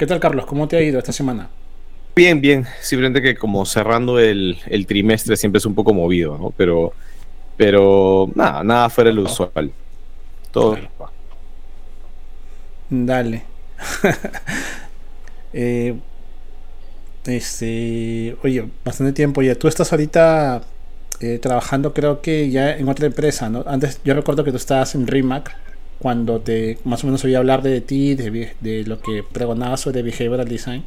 ¿Qué tal, Carlos? ¿Cómo te ha ido esta semana? Bien, bien. Simplemente que como cerrando el, trimestre siempre es un poco movido, ¿no? Pero, pero nada, nada fuera de lo usual. Todo. Dale. eh, este, oye, bastante tiempo ya. Tú estás ahorita eh, trabajando, creo que ya en otra empresa, ¿no? Antes yo recuerdo que tú estabas en Rimac cuando te más o menos oí hablar de ti, de, de lo que pregonabas sobre behavioral design.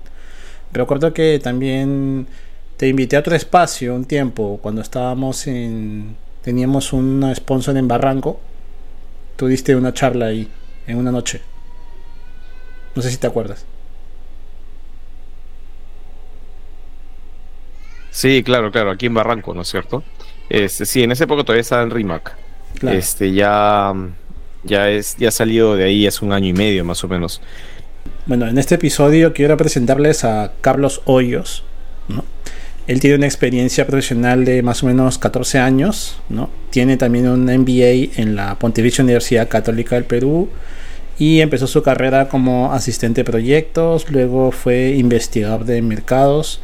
Recuerdo que también te invité a otro espacio un tiempo cuando estábamos en teníamos un sponsor en Barranco. Tú diste una charla ahí en una noche. No sé si te acuerdas. Sí, claro, claro, aquí en Barranco, ¿no es cierto? Este, sí, en ese época todavía estaba en Rimac. Este, ya, ya, es, ya ha salido de ahí hace un año y medio más o menos. Bueno, en este episodio quiero presentarles a Carlos Hoyos. ¿no? Él tiene una experiencia profesional de más o menos 14 años. ¿no? Tiene también un MBA en la Pontificia Universidad Católica del Perú y empezó su carrera como asistente de proyectos, luego fue investigador de mercados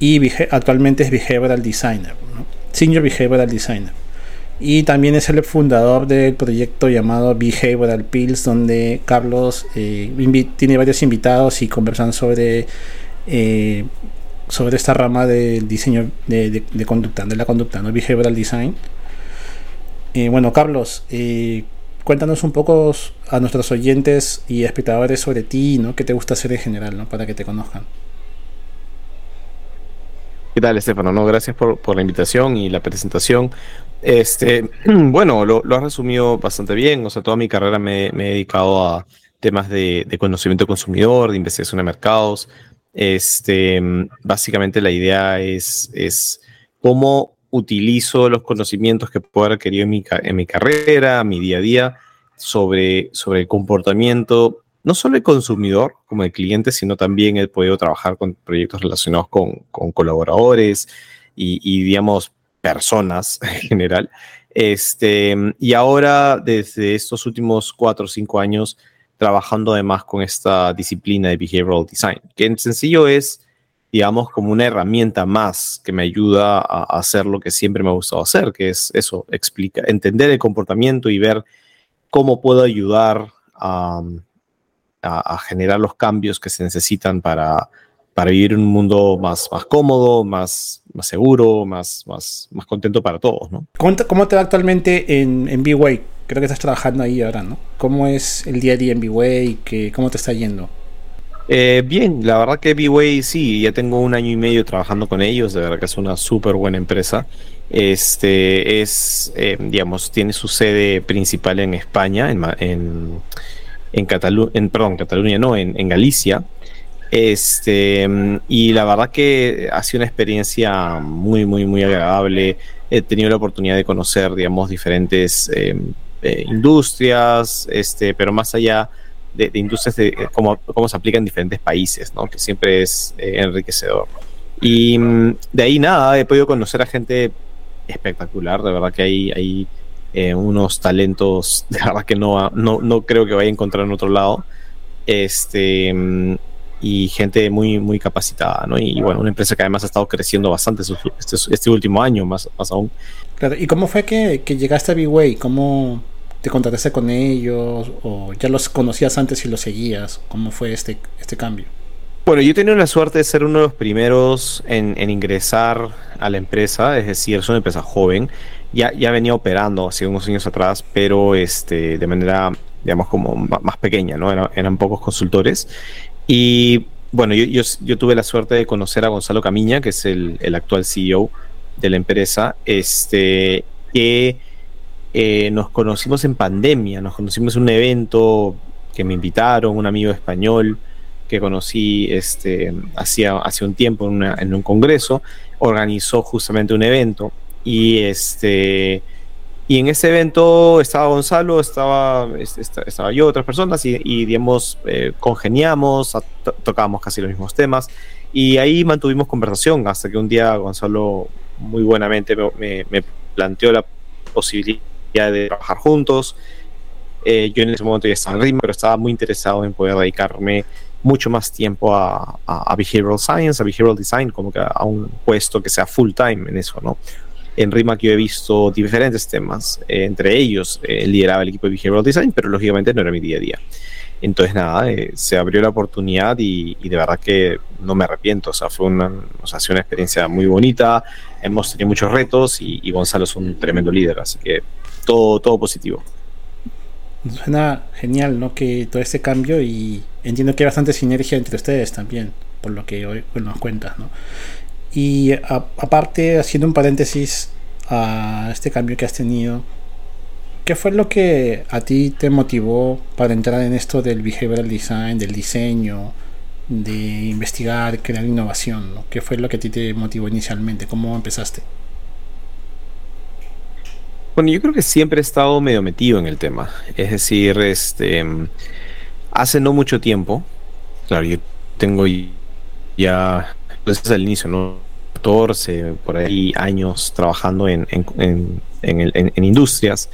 y actualmente es behavioral designer, senior behavioral designer. Y también es el fundador del proyecto llamado Behavioral Pills, donde Carlos eh, tiene varios invitados y conversan sobre, eh, sobre esta rama del diseño de, conducta, de la conducta, ¿no? Behavioral Design. Eh, bueno, Carlos, cuéntanos un poco a nuestros oyentes y espectadores sobre ti, ¿no? ¿Qué te gusta hacer en general, ¿no? Para que te conozcan. ¿Qué tal, Estefano? No, gracias por, por, la invitación y la presentación. Este, bueno, lo, lo has resumido bastante bien. O sea, toda mi carrera me, he dedicado a temas de, conocimiento consumidor, de investigación de mercados. Este, básicamente la idea es, cómo utilizo los conocimientos que puedo haber adquirido en mi, en mi carrera, mi día a día, sobre, el comportamiento no solo el consumidor como el cliente, sino también he podido trabajar con proyectos relacionados con, colaboradores y, digamos, personas en general. Este, y ahora, desde estos últimos cuatro o cinco años, trabajando además con esta disciplina de behavioral design, que en sencillo es, digamos, como una herramienta más que me ayuda a hacer lo que siempre me ha gustado hacer, que es eso, explica, entender el comportamiento y ver cómo puedo ayudar a a, generar los cambios que se necesitan para, para vivir en un mundo más, más cómodo, más, más seguro, más, más, más contento para todos. ¿no? ¿Cómo, te, ¿Cómo te va actualmente en, en B-Way? Creo que estás trabajando ahí ahora, ¿no? ¿Cómo es el día a día en B-Way? ¿Cómo te está yendo? Eh, bien, la verdad que B-Way sí, ya tengo un año y medio trabajando con ellos, de verdad que es una súper buena empresa. Este es, eh, digamos, tiene su sede principal en España, en, en en Cataluña, en, perdón, Cataluña no, en, en, Galicia. Este, y la verdad que ha sido una experiencia muy, muy, muy agradable. He tenido la oportunidad de conocer, digamos, diferentes eh, eh, industrias, este, pero más allá de, industrias, de cómo, cómo, se aplica en diferentes países, ¿no? que siempre es eh, enriquecedor. Y mm, de ahí nada, he podido conocer a gente espectacular, de verdad que hay, hay eh, unos talentos de verdad que no, no, no, creo que vaya a encontrar en otro lado. Este, y gente muy, muy capacitada, ¿no? Y, bueno, una empresa que además ha estado creciendo bastante este, este último año, más, más aún. Claro, ¿y cómo fue que, que llegaste a B-Way? ¿Cómo te contactaste con ellos? ¿O ya los conocías antes y los seguías? ¿Cómo fue este, este cambio? Bueno, yo he tenido la suerte de ser uno de los primeros en, en ingresar a la empresa, es decir, es una empresa joven ya, ya venía operando hace unos años atrás, pero este, de manera, digamos, como más pequeña, ¿no? eran pocos consultores. Y bueno, yo, yo, tuve la suerte de conocer a Gonzalo Camiña, que es el, el actual CEO de la empresa, este, que eh, nos conocimos en pandemia, nos conocimos en un evento que me invitaron, un amigo español que conocí este, hace un tiempo en, una, en un congreso, organizó justamente un evento y este. Y en ese evento estaba Gonzalo, estaba, estaba yo, otras personas, y, digamos, eh, congeniamos, tocábamos casi los mismos temas. Y ahí mantuvimos conversación hasta que un día Gonzalo muy buenamente me, me, planteó la posibilidad de trabajar juntos. Eh, yo en ese momento ya estaba en ritmo, pero estaba muy interesado en poder dedicarme mucho más tiempo a, behavioral science, a behavioral design, como que a un puesto que sea full time en eso, ¿no? En RIMAC yo he visto diferentes temas, eh, entre ellos eh, lideraba el equipo de behavioral design, pero lógicamente no era mi día a día. Entonces, nada, eh, se abrió la oportunidad y, de verdad que no me arrepiento. O sea, fue una, o sea, una experiencia muy bonita. Hemos tenido muchos retos y, y Gonzalo es un tremendo líder, así que todo, todo positivo. Suena genial, ¿no? Que todo este cambio y entiendo que hay bastante sinergia entre ustedes también, por lo que hoy, nos cuentas, ¿no? Y aparte, haciendo un paréntesis a este cambio que has tenido, ¿qué fue lo que a ti te motivó para entrar en esto del behavioral design, del diseño, de investigar, crear innovación? ¿no? ¿Qué fue lo que a ti te motivó inicialmente? ¿Cómo empezaste? Bueno, yo creo que siempre he estado medio metido en el tema. Es decir, este, hace no mucho tiempo, claro, yo tengo ya, desde pues, el inicio, ¿no? 14, por ahí años trabajando en, en, en, industrias,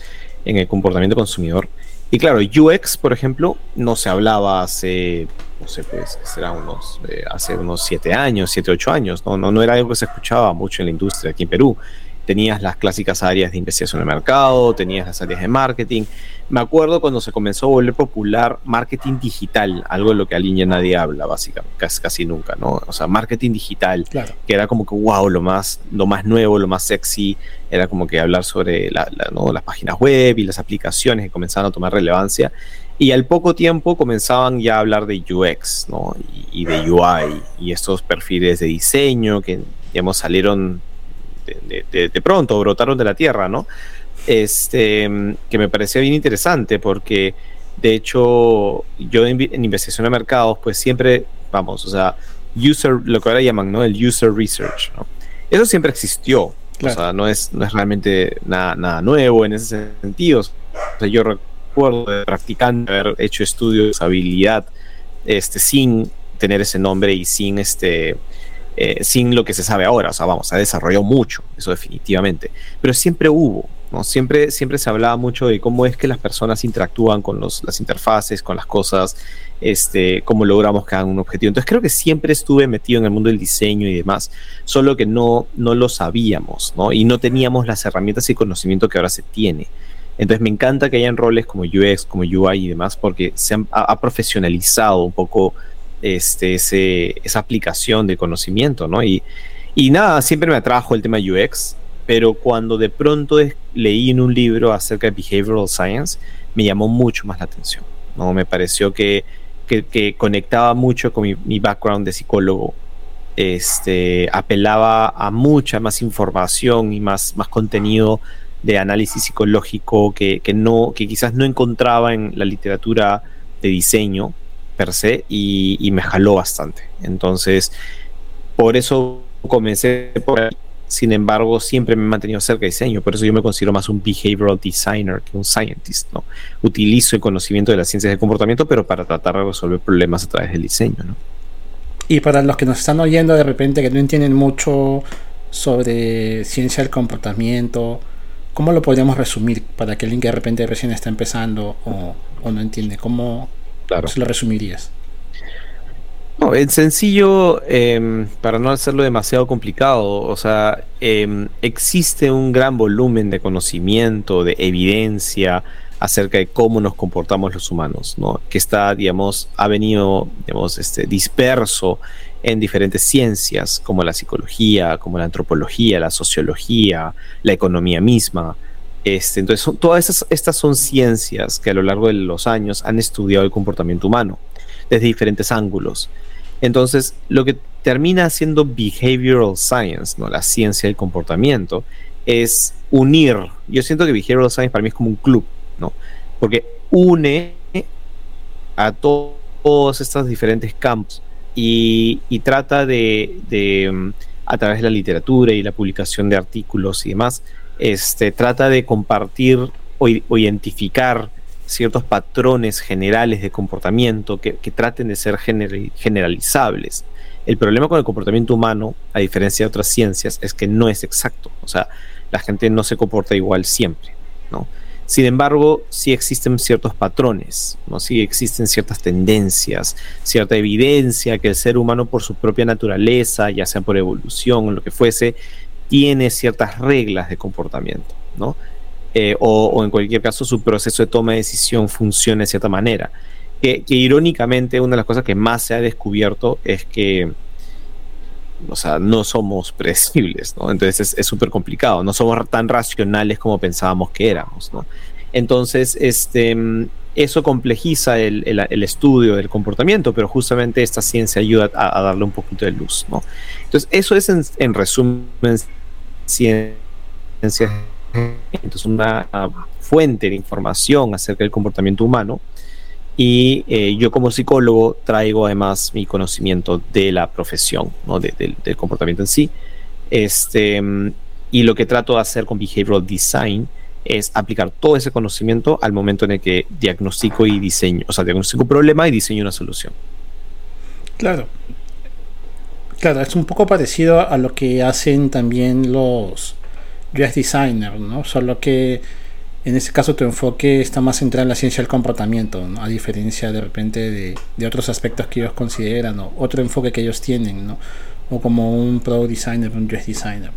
en el comportamiento consumidor. Y claro, UX, por ejemplo, no se hablaba hace, no sé, pues, será unos, eh, hace unos 7 años, 7, 8 años, ¿no? ¿no? No era algo que se escuchaba mucho en la industria aquí en Perú tenías las clásicas áreas de investigación de mercado, tenías las áreas de marketing. Me acuerdo cuando se comenzó a volver popular marketing digital, algo de lo que alguien ya nadie habla, básicamente, casi, nunca, ¿no? O sea, marketing digital, que era como que, wow, lo más, lo más nuevo, lo más sexy, era como que hablar sobre las páginas web y las aplicaciones que comenzaban a tomar relevancia. Y al poco tiempo comenzaban ya a hablar de UX, ¿no? Y, y de UI, y estos perfiles de diseño que, digamos, salieron de, pronto, brotaron de la tierra, ¿no? Este, que me parecía bien interesante porque, de hecho, yo en, investigación de mercados, pues siempre, vamos, o sea, user, lo que ahora llaman, ¿no? El user research, ¿no? Eso siempre existió, o sea, no es, no es realmente nada, nada nuevo en ese sentido. O sea, yo recuerdo de practicando haber hecho estudios de usabilidad este, sin tener ese nombre y sin este eh, sin lo que se sabe ahora. O sea, vamos, se ha desarrollado mucho, eso definitivamente. Pero siempre hubo, ¿no? Siempre, siempre se hablaba mucho de cómo es que las personas interactúan con los, las interfaces, con las cosas, este, cómo logramos cada un objetivo. Entonces creo que siempre estuve metido en el mundo del diseño y demás, solo que no, no lo sabíamos, ¿no? Y no teníamos las herramientas y conocimiento que ahora se tiene. Entonces me encanta que hayan roles como UX, como UI y demás, porque se ha profesionalizado un poco este, esa aplicación de conocimiento, ¿no? Y, nada, siempre me atrajo el tema UX, pero cuando de pronto leí en un libro acerca de behavioral science, me llamó mucho más la atención, ¿no? Me pareció que, conectaba mucho con mi, background de psicólogo, este, apelaba a mucha más información y más, más contenido de análisis psicológico que, no, que quizás no encontraba en la literatura de diseño per se y, me jaló bastante. Entonces, por eso comencé por. Sin embargo, siempre me he mantenido cerca de diseño, por eso yo me considero más un behavioral designer que un scientist, ¿no? Utilizo el conocimiento de las ciencias del comportamiento, pero para tratar de resolver problemas a través del diseño, ¿no? Y para los que nos están oyendo de repente que no entienden mucho sobre ciencia del comportamiento, ¿cómo lo podríamos resumir para que alguien que de repente recién está empezando o no entiende? ¿Cómo, Claro. ¿Se lo resumirías? No, en sencillo, em, para no hacerlo demasiado complicado, o sea, em, existe un gran volumen de conocimiento, de evidencia acerca de cómo nos comportamos los humanos, ¿no? Que está, digamos, ha venido, digamos, este, disperso en diferentes ciencias, como la psicología, como la antropología, la sociología, la economía misma. Este, entonces, todas estas son ciencias que a lo largo de los años han estudiado el comportamiento humano desde diferentes ángulos. Entonces, lo que termina siendo behavioral science, ¿no? la ciencia del comportamiento, es unir. Yo siento que behavioral science para mí es como un club, ¿no? Porque une a todos estos diferentes campos y, trata de, mm, a través de la literatura y la publicación de artículos y demás, este, trata de compartir o, identificar ciertos patrones generales de comportamiento que, traten de ser generalizables. El problema con el comportamiento humano, a diferencia de otras ciencias, es que no es exacto. O sea, la gente no se comporta igual siempre, ¿no? Sin embargo, sí existen ciertos patrones, ¿no? sí existen ciertas tendencias, cierta evidencia que el ser humano por su propia naturaleza, ya sea por evolución o lo que fuese, tiene ciertas reglas de comportamiento, ¿no? Eh, o, en cualquier caso su proceso de toma de decisión funciona de cierta manera. Que, que irónicamente una de las cosas que más se ha descubierto es que o sea, no somos predecibles, ¿no? Entonces es súper complicado, no somos tan racionales como pensábamos que éramos, ¿no? Entonces, este, eso complejiza el, estudio del comportamiento, pero justamente esta ciencia ayuda a, darle un poquito de luz, ¿no? Entonces, eso es en, resumen ciencia, entonces una fuente de información acerca del comportamiento humano y eh, yo como psicólogo traigo además mi conocimiento de la profesión, ¿no? del comportamiento en sí. Este, y lo que trato de hacer con Behavioral Design es aplicar todo ese conocimiento al momento en el que diagnostico y diseño, o sea, diagnostico un problema y diseño una solución. Claro. Claro, es un poco parecido a lo que hacen también los UX designers, ¿no? Solo que en este caso tu enfoque está más centrado en la ciencia del comportamiento, a diferencia de repente de, otros aspectos que ellos consideran, o otro enfoque que ellos tienen, ¿no? o como un pro designer, un dress designer.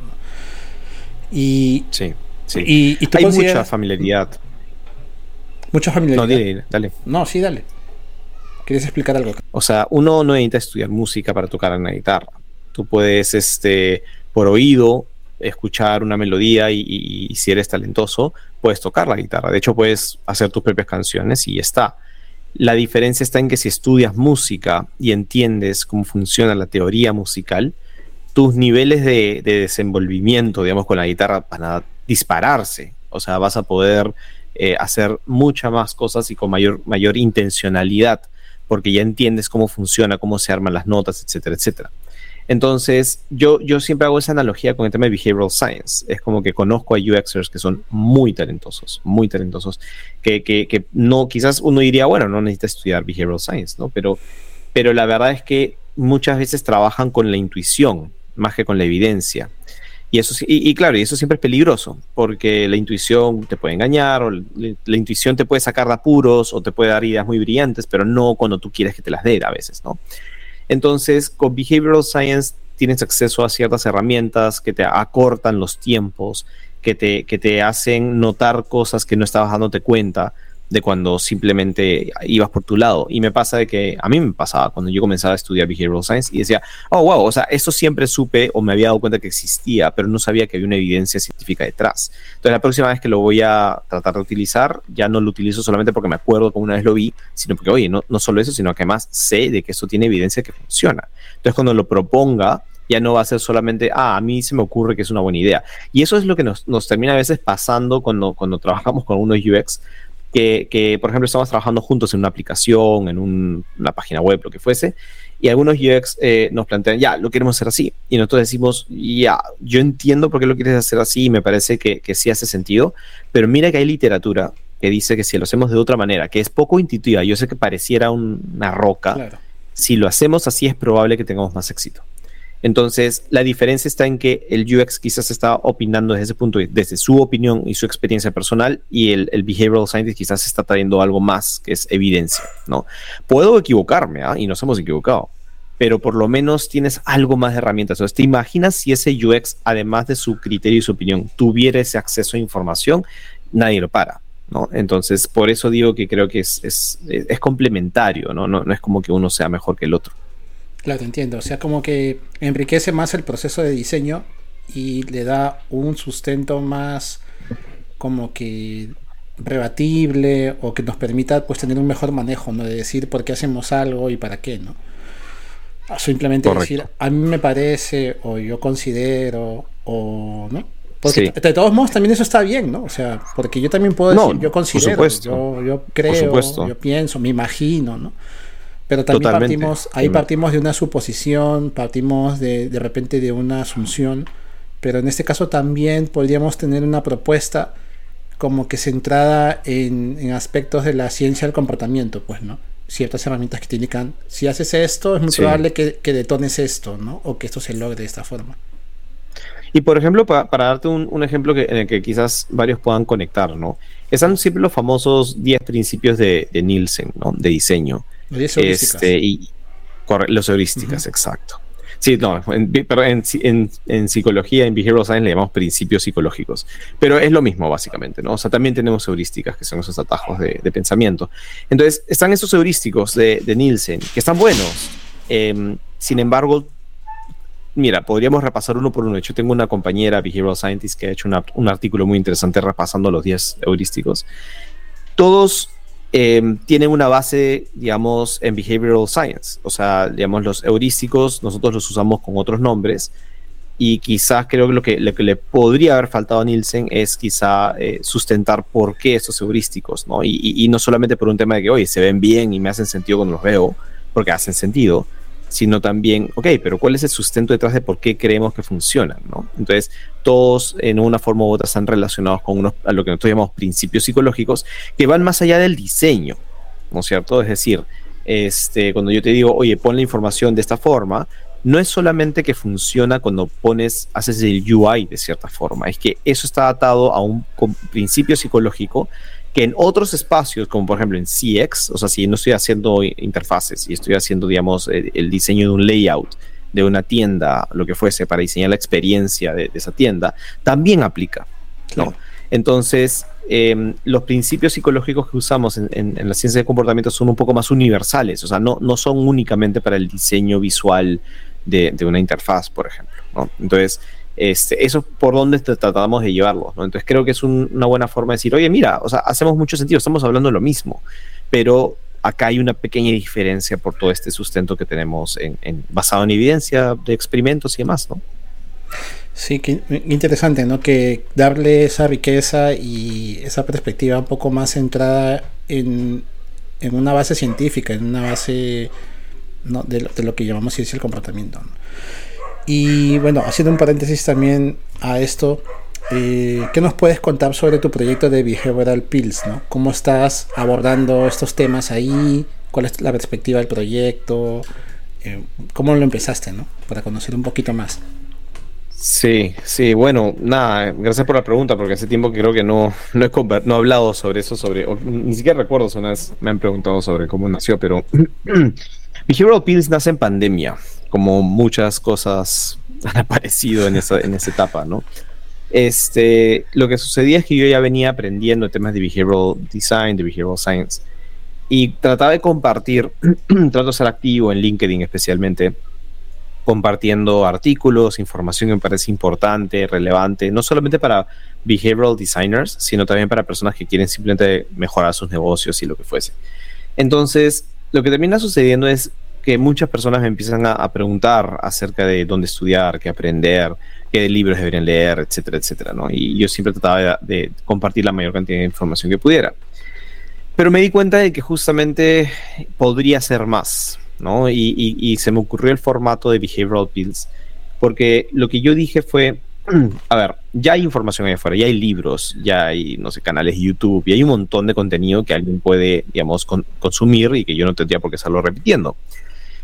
Y, sí, sí. Y, Hay mucha familiaridad. Mucha familiaridad. No, dale, dale. No, sí, dale. ¿Quieres explicar algo? O sea, uno no necesita estudiar música para tocar una guitarra. Tú puedes, este, por oído, escuchar una melodía y, si eres talentoso, puedes tocar la guitarra. De hecho, puedes hacer tus propias canciones y ya está. La diferencia está en que si estudias música y entiendes cómo funciona la teoría musical, tus niveles de, desenvolvimiento, digamos, con la guitarra van a dispararse. O sea, vas a poder eh, hacer muchas más cosas y con mayor, mayor intencionalidad, porque ya entiendes cómo funciona, cómo se arman las notas, etcétera, etcétera. Entonces, yo, yo siempre hago esa analogía con el tema de behavioral science. Es como que conozco a UXers que son muy talentosos, muy talentosos, que, que, que no, quizás uno diría, bueno, no necesita estudiar behavioral science, ¿no? Pero, pero la verdad es que muchas veces trabajan con la intuición más que con la evidencia. Y eso y, claro, y eso siempre es peligroso, porque la intuición te puede engañar, o la, la, intuición te puede sacar de apuros, o te puede dar ideas muy brillantes, pero no cuando tú quieres que te las dé a veces, ¿no? Entonces, con Behavioral Science tienes acceso a ciertas herramientas que te acortan los tiempos, que te, que te hacen notar cosas que no estabas dándote cuenta de cuando simplemente ibas por tu lado. Y me pasa de que a mí me pasaba cuando yo comenzaba a estudiar Behavioral Science y decía, oh, wow, o sea, esto siempre supe o me había dado cuenta que existía, pero no sabía que había una evidencia científica detrás. Entonces, la próxima vez que lo voy a tratar de utilizar, ya no lo utilizo solamente porque me acuerdo como una vez lo vi, sino porque, oye, no, no solo eso, sino que además sé de que esto tiene evidencia que funciona. Entonces, cuando lo proponga, ya no va a ser solamente, ah, a mí se me ocurre que es una buena idea. Y eso es lo que nos, nos termina a veces pasando cuando, cuando trabajamos con unos UX, que, por ejemplo, estamos trabajando juntos en una aplicación, en una página web, lo que fuese, y algunos UX eh, nos plantean, ya, lo queremos hacer así. Y nosotros decimos, ya, yo entiendo por qué lo quieres hacer así y me parece que, que sí hace sentido, pero mira que hay literatura que dice que si lo hacemos de otra manera, que es poco intuitiva, yo sé que pareciera una roca, si lo hacemos así es probable que tengamos más éxito. Entonces, la diferencia está en que el UX quizás está opinando desde ese punto, desde su opinión y su experiencia personal, y el, behavioral scientist quizás está trayendo algo más, que es evidencia, ¿no? Puedo equivocarme, ¿ah? y nos hemos equivocado, pero por lo menos tienes algo más de herramientas. Entonces, ¿te imaginas si ese UX, además de su criterio y su opinión, tuviera ese acceso a información? Nadie lo para. ¿No? Entonces, por eso digo que creo que es, es, es complementario, ¿no? ¿no? No es como que uno sea mejor que el otro. Claro, te entiendo. O sea, como que enriquece más el proceso de diseño y le da un sustento más como que rebatible o que nos permita pues tener un mejor manejo, ¿no? De decir por qué hacemos algo y para qué, ¿no? Simplemente decir, a mí me parece, o yo considero, o no. Porque de todos modos también eso está bien, ¿no? O sea, porque yo también puedo decir, yo considero, yo, yo creo, yo pienso, me imagino, ¿no? Pero también partimos, ahí partimos de una suposición, partimos de, de repente de una asunción, pero en este caso también podríamos tener una propuesta como que centrada en, en aspectos de la ciencia del comportamiento, pues, ¿no? Ciertas herramientas que te indican, si haces esto, es muy probable que, que, detones esto, ¿no? O que esto se logre de esta forma. Y por ejemplo, para, para darte un, un ejemplo que, en el que quizás varios puedan conectar, ¿no? están siempre los famosos 10 principios de, Nielsen, ¿no? De diseño. Este, y, los heurísticas, exacto. Sí, no, en, pero en, en, psicología, en behavioral science le llamamos principios psicológicos. Pero es lo mismo, básicamente, ¿no? O sea, también tenemos heurísticas, que son esos atajos de, pensamiento. Entonces, están esos heurísticos de, Nielsen, que están buenos. Em, sin embargo, mira, podríamos repasar uno por uno. Yo tengo una compañera, behavioral scientist, que ha hecho un artículo muy interesante repasando los 10 heurísticos. Todos Em, tienen una base, digamos, en behavioral science. O sea, digamos, los heurísticos nosotros los usamos con otros nombres. Y quizás creo que lo que, lo que le podría haber faltado a Nielsen es quizá eh, sustentar por qué estos heurísticos, ¿no? Y, y, no solamente por un tema de que, oye, se ven bien y me hacen sentido cuando los veo, porque hacen sentido, sino también, ok, pero ¿cuál es el sustento detrás de por qué creemos que funcionan? ¿no? Entonces, todos en una forma u otra están relacionados con unos, a lo que nosotros llamamos principios psicológicos que van más allá del diseño, ¿no es cierto? Es decir, este, cuando yo te digo, oye, pon la información de esta forma, no es solamente que funciona cuando pones, haces el UI de cierta forma, es que eso está atado a un principio psicológico que en otros espacios, como por ejemplo en CX, o sea, si no estoy haciendo interfaces y estoy haciendo, digamos, el, diseño de un layout de una tienda, lo que fuese, para diseñar la experiencia de, esa tienda, también aplica, ¿no? Entonces, em, los principios psicológicos que usamos en, la ciencia de comportamiento son un poco más universales, o sea, no, no son únicamente para el diseño visual de, de una interfaz, por ejemplo, ¿no? Entonces, este, eso por donde tratamos de llevarlo, ¿no? Entonces creo que es una buena forma de decir, oye, mira, o sea, hacemos mucho sentido, estamos hablando de lo mismo, pero acá hay una pequeña diferencia por todo este sustento que tenemos en, basado en evidencia de experimentos y demás, ¿no? Sí, qué interesante, ¿no? Que darle esa riqueza y esa perspectiva un poco más centrada en, una base científica, en una base de, lo, que llamamos ciencia del comportamiento. Y bueno, haciendo un paréntesis también a esto, eh, ¿qué nos puedes contar sobre tu proyecto de Behavioral Pills? ¿no? ¿Cómo estás abordando estos temas ahí? ¿Cuál es la perspectiva del proyecto? Eh, ¿Cómo lo empezaste? ¿no? Para conocer un poquito más. Sí, sí, bueno, nada, gracias por la pregunta, porque hace tiempo que creo que no, no, he, no hablado sobre eso, sobre, ni siquiera recuerdo una vez me han preguntado sobre cómo nació, pero Behavioral Pills nace en pandemia como muchas cosas han aparecido en esa, en esa etapa, ¿no? Este, lo que sucedía es que yo ya venía aprendiendo temas de behavioral design, de behavioral science, y trataba de compartir, trato de ser activo en LinkedIn especialmente, compartiendo artículos, información que me parece importante, relevante, no solamente para behavioral designers, sino también para personas que quieren simplemente mejorar sus negocios y lo que fuese. Entonces, lo que termina sucediendo es que muchas personas me empiezan a, preguntar acerca de dónde estudiar, qué aprender, qué libros deberían leer, etcétera, etcétera, ¿no? Y yo siempre trataba de, compartir la mayor cantidad de información que pudiera. Pero me di cuenta de que justamente podría ser más, ¿no? Y, y se me ocurrió el formato de Behavioral Pills, porque lo que yo dije fue, a ver, ya hay información ahí afuera, ya hay libros, ya hay, no sé, canales de YouTube, y hay un montón de contenido que alguien puede, digamos, consumir y que yo no tendría por qué estarlo repitiendo.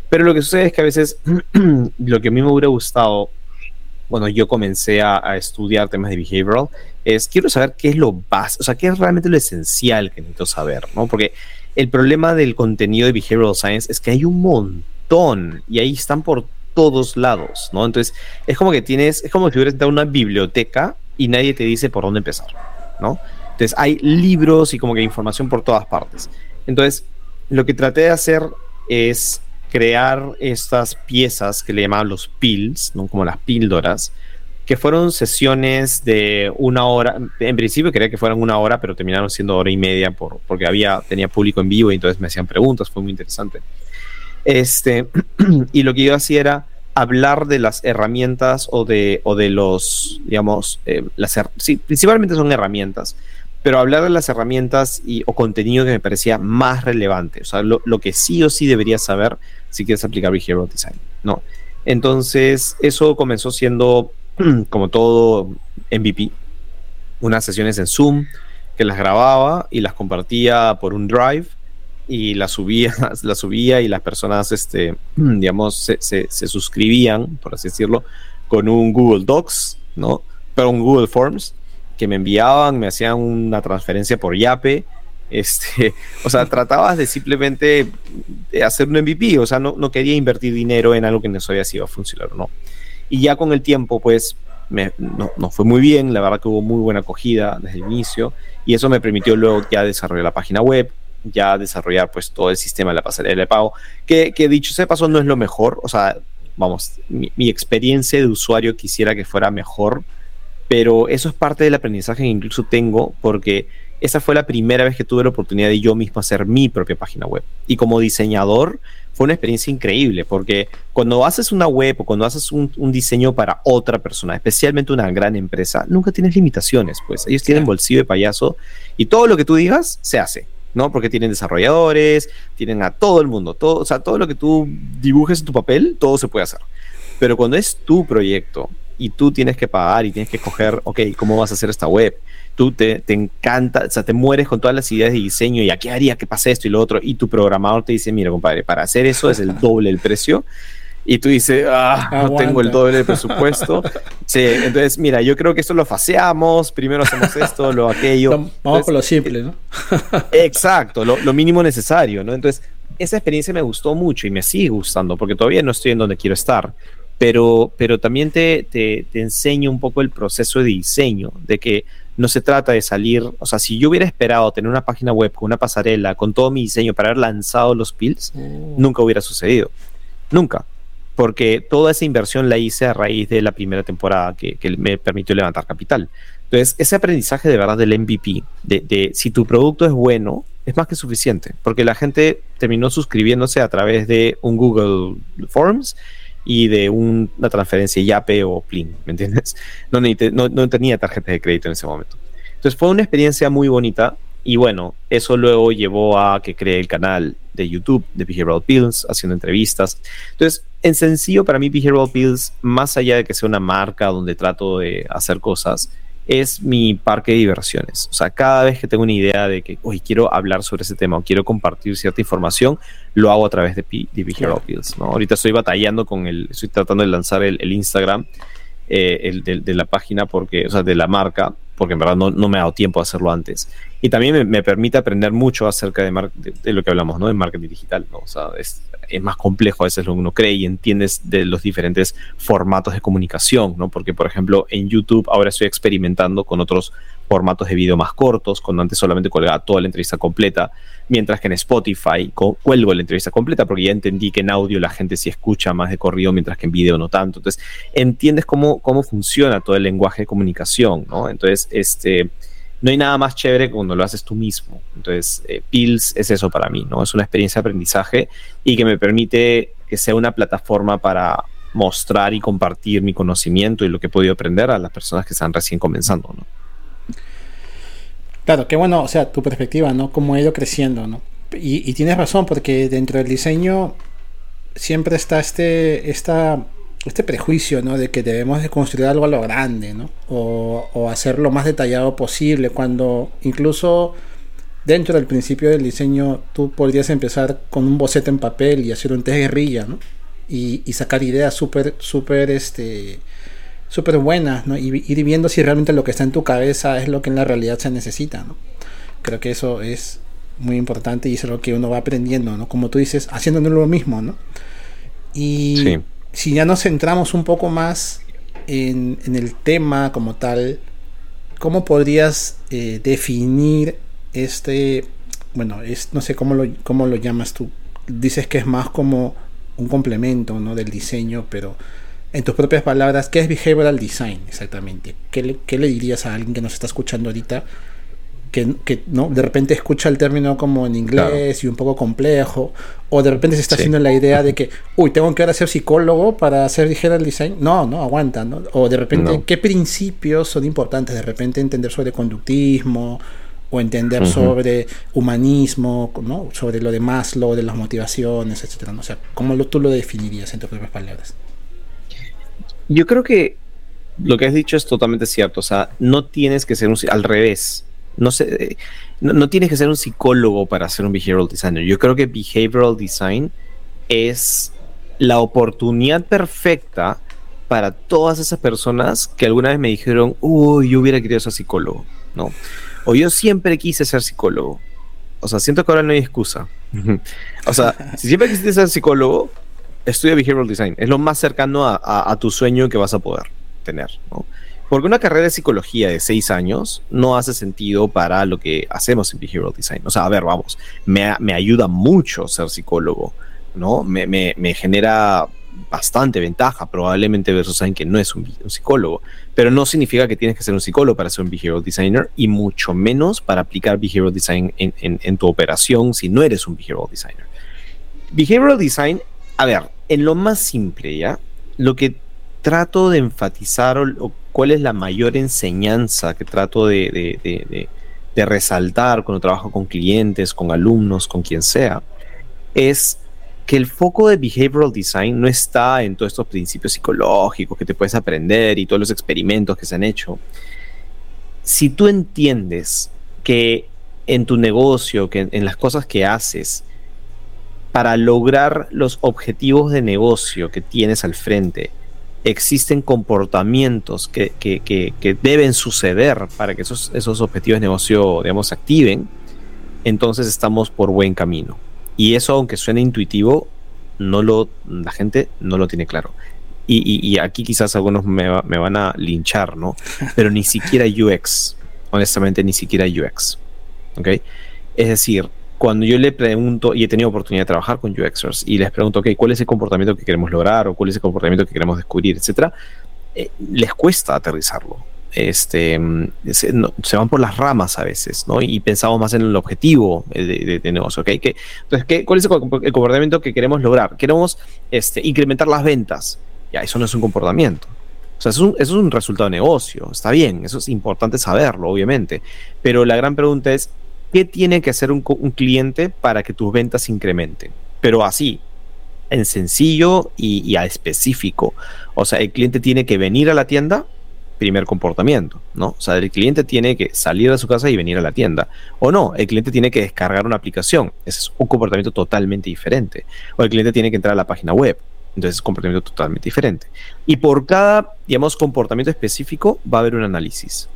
Pero lo que sucede es que a veces lo que a mí me hubiera gustado cuando yo comencé a, estudiar temas de behavioral es quiero saber qué es lo básico, o sea, qué es realmente lo esencial que necesito saber, ¿no? Porque el problema del contenido de behavioral science es que hay un montón y ahí están por todos lados, ¿no? Entonces, es como que tienes, es como si hubieras entrado una biblioteca y nadie te dice por dónde empezar, ¿no? Entonces, hay libros y como que información por todas partes. Entonces, lo que traté de hacer es crear estas piezas que le llamaban los pills, ¿no? como las píldoras, que fueron sesiones de una hora. En principio quería que fueran una hora, pero terminaron siendo hora y media por, porque había, tenía público en vivo y entonces me hacían preguntas, fue muy interesante. Este, y lo que yo hacía era hablar de las herramientas o de, o de los, digamos, eh, las, sí, principalmente son herramientas, pero hablar de las herramientas y, o contenido que me parecía más relevante, o sea, lo, lo que sí o sí deberías saber si quieres aplicar Behavioral Design, ¿no? Entonces, eso comenzó siendo, como todo MVP, unas sesiones en Zoom que las grababa y las compartía por un drive y las subía, las subía y las personas, este, digamos, se, se, suscribían, por así decirlo, con un Google Docs, ¿no? Pero un Google Forms que me enviaban, me hacían una transferencia por Yape. Este, o sea, tratabas de simplemente hacer un MVP, o sea, no, no quería invertir dinero en algo que no sabía si iba a funcionar o no. Y ya con el tiempo, pues, me, no, no, fue muy bien, la verdad que hubo muy buena acogida desde el inicio, y eso me permitió luego ya desarrollar la página web, ya desarrollar pues todo el sistema de la pasarela de pago, que, dicho sea paso no es lo mejor, o sea, vamos, mi, experiencia de usuario quisiera que fuera mejor, pero eso es parte del aprendizaje que incluso tengo porque esa fue la primera vez que tuve la oportunidad de yo mismo hacer mi propia página web. Y como diseñador fue una experiencia increíble porque cuando haces una web o cuando haces un, un diseño para otra persona, especialmente una gran empresa, nunca tienes limitaciones, pues ellos tienen bolsillo de payaso y todo lo que tú digas se hace. ¿no? Porque tienen desarrolladores, tienen a todo el mundo, todo, o sea, todo lo que tú dibujes en tu papel, todo se puede hacer. Pero cuando es tu proyecto y tú tienes que pagar y tienes que escoger, ok, ¿cómo vas a hacer esta web? Tú te, te encanta, o sea, te mueres con todas las ideas de diseño y a qué haría que pase esto y lo otro, y tu programador te dice, mira, compadre, para hacer eso es el doble el precio y tú dices, ah, no Aguanta. tengo el doble de presupuesto. sí, entonces, mira, yo creo que esto lo faseamos, primero hacemos esto, lo aquello. Vamos entonces, con lo simple, ¿no? exacto, lo, lo, mínimo necesario, ¿no? Entonces, esa experiencia me gustó mucho y me sigue gustando, porque todavía no estoy en donde quiero estar, pero, pero también te, te, un poco el proceso de diseño, de que no se trata de salir, o sea, si yo hubiera esperado tener una página web con una pasarela, con todo mi diseño para haber lanzado los pills, mm. nunca hubiera sucedido. Nunca porque toda esa inversión la hice a raíz de la primera temporada que, que me permitió levantar capital. Entonces, ese aprendizaje de verdad del MVP, de, de, si tu producto es bueno, es más que suficiente, porque la gente terminó suscribiéndose a través de un Google Forms y de un, una transferencia Yape o Plin, ¿me entiendes? No, no, no tenía tarjetas de crédito en ese momento. Entonces fue una experiencia muy bonita y bueno, eso luego llevó a que creé el canal de YouTube de Behavioral Pills, haciendo entrevistas. Entonces, en sencillo, para mí Behavioral Pills, más allá de que sea una marca donde trato de hacer cosas, es mi parque de diversiones. O sea, cada vez que tengo una idea de que, hoy quiero hablar sobre ese tema o quiero compartir cierta información, lo hago a través de, de Behavioral Pills. ¿no? Ahorita estoy batallando con el, estoy tratando de lanzar el, el Instagram eh, el de, de, la página, porque, o sea, de la marca, porque en verdad no, no me ha dado tiempo a hacerlo antes. Y también me, me permite aprender mucho acerca de, de, de, lo que hablamos, ¿no? De marketing digital, ¿no? O sea, es, es, más complejo a veces lo que uno cree y entiendes de los diferentes formatos de comunicación, ¿no? Porque, por ejemplo, en YouTube ahora estoy experimentando con otros formatos de video más cortos, cuando antes solamente colgaba toda la entrevista completa, mientras que en Spotify cuelgo la entrevista completa porque ya entendí que en audio la gente sí escucha más de corrido, mientras que en video no tanto. Entonces, entiendes cómo, cómo funciona todo el lenguaje de comunicación, ¿no? Entonces, este, no hay nada más chévere cuando lo haces tú mismo. Entonces, eh, Pills es eso para mí, ¿no? Es una experiencia de aprendizaje y que me permite que sea una plataforma para mostrar y compartir mi conocimiento y lo que he podido aprender a las personas que están recién comenzando, ¿no? Claro, qué bueno, o sea, tu perspectiva, ¿no? Cómo ha ido creciendo, ¿no? Y, y, tienes razón, porque dentro del diseño siempre está este, esta, este prejuicio, ¿no? De que debemos de construir algo a lo grande, ¿no? O, o hacer lo más detallado posible, cuando incluso dentro del principio del diseño tú podrías empezar con un boceto en papel y hacer un test guerrilla, ¿no? Y, y sacar ideas súper, súper, este súper buenas, ¿no? Y ir viendo si realmente lo que está en tu cabeza es lo que en la realidad se necesita, ¿no? Creo que eso es muy importante y es lo que uno va aprendiendo, ¿no? Como tú dices, haciéndolo lo mismo, ¿no? Y sí. Si ya nos centramos un poco más en, el tema como tal, ¿cómo podrías eh, definir este, bueno, es, no sé cómo lo, cómo lo llamas tú? Dices que es más como un complemento, ¿no? Del diseño, pero en tus propias palabras, ¿qué es behavioral design exactamente? ¿Qué le, qué le dirías a alguien que nos está escuchando ahorita? Que, que, no de repente escucha el término como en inglés claro. y un poco complejo, o de repente se está sí. haciendo la idea de que, uy, tengo que ahora ser psicólogo para hacer behavioral design. No, no, aguanta, ¿no? O de repente, no. ¿qué principios son importantes? De repente entender sobre conductismo, o entender uh -huh. sobre humanismo, ¿no? sobre lo de Maslow, de las motivaciones, etcétera. O sea, ¿cómo lo, tú lo definirías en tus propias palabras? Yo creo que lo que has dicho es totalmente cierto. O sea, no tienes que ser un, al revés. No, sé, no, no, tienes que ser un psicólogo para ser un behavioral designer. Yo creo que behavioral design es la oportunidad perfecta para todas esas personas que alguna vez me dijeron, uy, yo hubiera querido ser psicólogo, ¿no? O yo siempre quise ser psicólogo. O sea, siento que ahora no hay excusa. o sea, si siempre quisiste ser psicólogo, estudia behavioral design. Es lo más cercano a, tu sueño que vas a poder tener, ¿no? Porque una carrera de psicología de seis años no hace sentido para lo que hacemos en behavioral design. O sea, a ver, vamos, me, me ayuda mucho ser psicólogo, ¿no? Me, me, me genera bastante ventaja probablemente versus alguien que no es un, psicólogo, pero no significa que tienes que ser un psicólogo para ser un behavioral designer y mucho menos para aplicar behavioral design en, en, tu operación si no eres un behavioral designer. Behavioral design, a ver, en lo más simple, ¿ya? Lo que trato de enfatizar o, cuál es la mayor enseñanza que trato de, resaltar cuando trabajo con clientes, con alumnos, con quien sea, es que el foco de behavioral design no está en todos estos principios psicológicos que te puedes aprender y todos los experimentos que se han hecho. Si tú entiendes que en tu negocio, que en, las cosas que haces, para lograr los objetivos de negocio que tienes al frente, existen comportamientos que, deben suceder para que esos, esos objetivos de negocio, digamos, se activen, entonces estamos por buen camino. Y eso, aunque suene intuitivo, no lo, la gente no lo tiene claro. Y, aquí quizás algunos me, van a linchar, ¿no? Pero ni siquiera UX, honestamente, ni siquiera UX. ¿Ok? Es decir, cuando yo le pregunto, y he tenido oportunidad de trabajar con UXers, y les pregunto, ok, ¿cuál es el comportamiento que queremos lograr o cuál es el comportamiento que queremos descubrir, etcétera? Eh, les cuesta aterrizarlo este, se, van por las ramas a veces, ¿no? Y pensamos más en el objetivo de, negocio, ¿ok? entonces, ¿cuál es el, comportamiento que queremos lograr? Queremos este, incrementar las ventas. Ya, eso no es un comportamiento. O sea, eso es, un, resultado de negocio, está bien, eso es importante saberlo, obviamente. Pero la gran pregunta es, ¿qué tiene que hacer un, cliente para que tus ventas incrementen? Pero así, en sencillo y, y a específico. O sea, el cliente tiene que venir a la tienda primer comportamiento, ¿no? O sea, el cliente tiene que salir de su casa y venir a la tienda. O no, el cliente tiene que descargar una aplicación. Ese es un comportamiento totalmente diferente. O el cliente tiene que entrar a la página web. Entonces es un comportamiento totalmente diferente. Y por cada, digamos, comportamiento específico va a haber un análisis.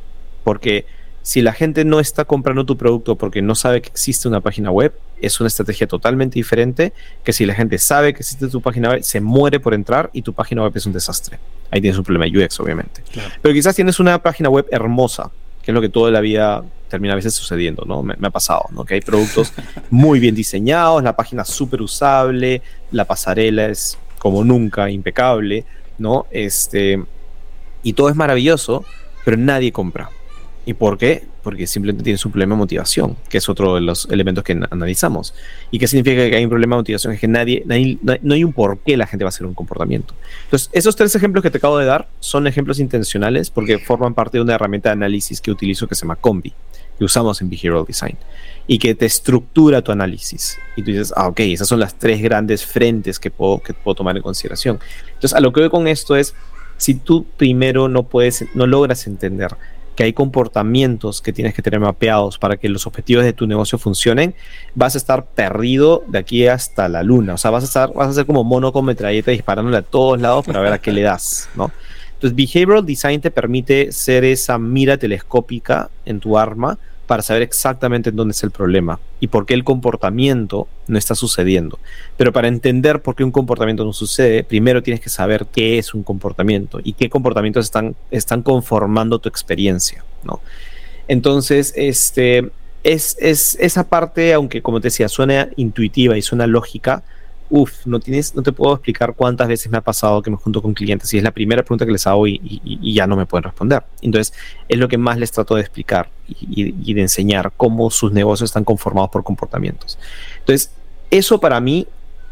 Porque si la gente no está comprando tu producto porque no sabe que existe una página web, es una estrategia totalmente diferente que si la gente sabe que existe tu página web, se muere por entrar y tu página web es un desastre. Ahí tienes un problema de UX, obviamente. Pero quizás tienes una página web hermosa, que es lo que toda la vida termina a veces sucediendo, ¿no? Me, ha pasado, ¿no? Que hay productos muy bien diseñados, la página súper usable, la pasarela es como nunca impecable, ¿no? Este, y todo es maravilloso, pero nadie compra. ¿Y por qué? Porque simplemente tienes un problema de motivación, que es otro de los elementos que analizamos. ¿Y qué significa que hay un problema de motivación? Es que nadie, no hay un por qué la gente va a hacer un comportamiento. Entonces, esos tres ejemplos que te acabo de dar son ejemplos intencionales porque forman parte de una herramienta de análisis que utilizo que se llama Combi, que usamos en Behavioral Design, y que te estructura tu análisis. Y tú dices, ah, ok, esas son las tres grandes frentes que puedo, que puedo tomar en consideración. Entonces, a lo que voy con esto es, si tú primero no puedes, no logras entender que hay comportamientos que tienes que tener mapeados para que los objetivos de tu negocio funcionen, vas a estar perdido de aquí hasta la luna. O sea, vas a estar, vas a ser como mono con metralleta disparándole a todos lados para ver a qué le das, ¿no? Entonces, behavioral design te permite ser esa mira telescópica en tu arma para saber exactamente en dónde es el problema y por qué el comportamiento no está sucediendo. Pero para entender por qué un comportamiento no sucede, primero tienes que saber qué es un comportamiento y qué comportamientos están, conformando tu experiencia, ¿no? Entonces, este, es, es esa parte, aunque como te decía, suena intuitiva y suena lógica, Uf, no tienes, no te puedo explicar cuántas veces me ha pasado que me junto con clientes y es la primera pregunta que les hago y, ya no me pueden responder. Entonces, es lo que más les trato de explicar y, de enseñar cómo sus negocios están conformados por comportamientos. Entonces, eso para mí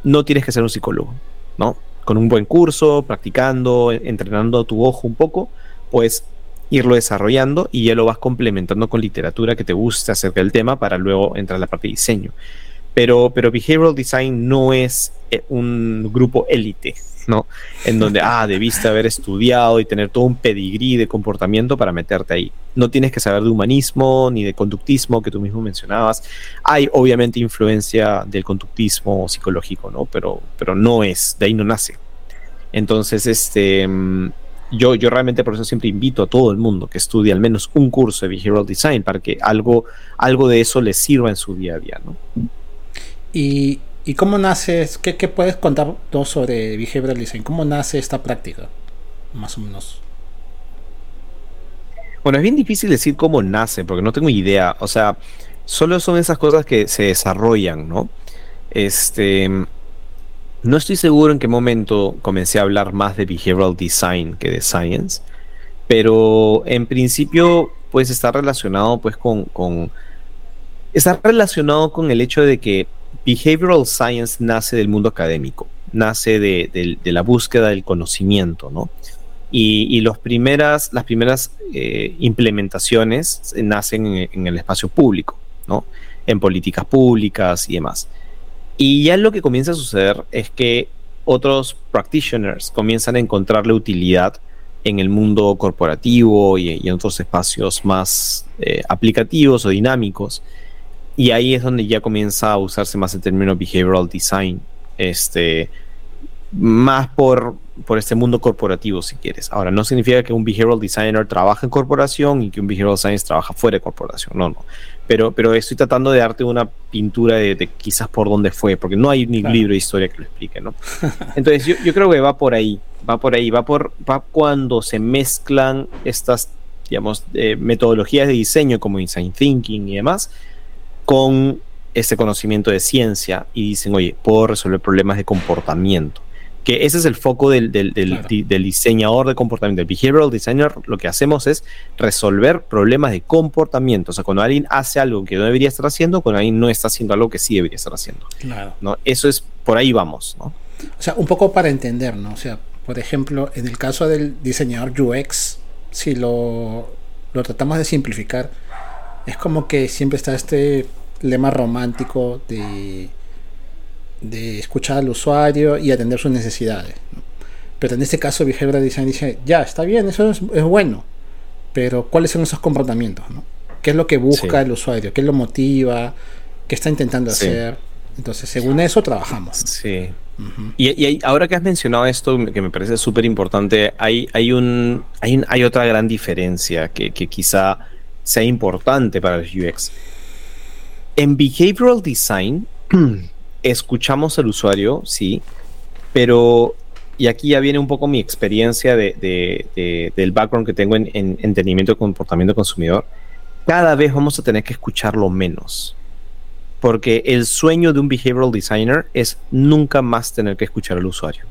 no tienes que ser un psicólogo, ¿no? Con un buen curso, practicando, entrenando tu ojo un poco, pues irlo desarrollando y ya lo vas complementando con literatura que te guste acerca del tema para luego entrar a la parte de diseño. Pero, pero behavioral design no es eh, un grupo élite, ¿no? En donde, ah, debiste haber estudiado y tener todo un pedigrí de comportamiento para meterte ahí. No tienes que saber de humanismo ni de conductismo que tú mismo mencionabas. Hay obviamente influencia del conductismo psicológico, ¿no? Pero, pero no es, de ahí no nace. Entonces, este, mm, yo, yo realmente por eso siempre invito a todo el mundo que estudie al menos un curso de Behavioral Design para que algo, algo de eso les sirva en su día a día. ¿no? ¿Y, cómo nace, qué, qué puedes contar sobre Behavioral Design? ¿Cómo nace esta práctica? Más o menos. Bueno, es bien difícil decir cómo nace, porque no tengo idea. O sea, solo son esas cosas que se desarrollan, ¿no? Este. No estoy seguro en qué momento comencé a hablar más de behavioral design que de science, pero en principio, pues está relacionado, pues, con. con está relacionado con el hecho de que behavioral science nace del mundo académico, nace de, la búsqueda del conocimiento, ¿no? Y, los primeras, las primeras eh, implementaciones nacen en, el espacio público, ¿no? En políticas públicas y demás. Y ya lo que comienza a suceder es que otros practitioners comienzan a encontrarle utilidad en el mundo corporativo y, en otros espacios más eh, aplicativos o dinámicos. Y ahí es donde ya comienza a usarse más el término behavioral design. Este, más por, por este mundo corporativo, si quieres. Ahora, no significa que un behavioral designer trabaja en corporación y que un behavioral science trabaja fuera de corporación. No, no. Pero, pero estoy tratando de darte una pintura de, quizás por dónde fue, porque no hay ningún libro de historia que lo explique, ¿no? Entonces, yo, yo, creo que va por ahí, va por ahí, va por va cuando se mezclan estas, digamos, eh, metodologías de diseño como design thinking y demás, con este conocimiento de ciencia y dicen, oye, puedo resolver problemas de comportamiento que ese es el foco del, del, diseñador de comportamiento. El behavioral designer lo que hacemos es resolver problemas de comportamiento. O sea, cuando alguien hace algo que no debería estar haciendo, cuando alguien no está haciendo algo que sí debería estar haciendo. Claro. ¿no? Eso es, por ahí vamos. ¿no? O sea, un poco para entender, ¿no? O sea, por ejemplo, en el caso del diseñador UX, si lo, lo tratamos de simplificar, es como que siempre está este lema romántico de de escuchar al usuario y atender sus necesidades. Pero en este caso, Behavioral Design dice, ya, está bien, eso es, bueno, pero ¿cuáles son esos comportamientos? ¿Qué es lo que busca el usuario? ¿Qué lo motiva? ¿Qué está intentando hacer? Entonces, según eso, trabajamos. Sí. y, ahora que has mencionado esto, que me parece súper importante, hay, hay, un, hay, hay, otra gran diferencia que, que quizá sea importante para el UX. En Behavioral Design, escuchamos al usuario, sí, pero, y aquí ya viene un poco mi experiencia de, del background que tengo en, entendimiento de comportamiento consumidor, cada vez vamos a tener que escucharlo menos. Porque el sueño de un behavioral designer es nunca más tener que escuchar al usuario.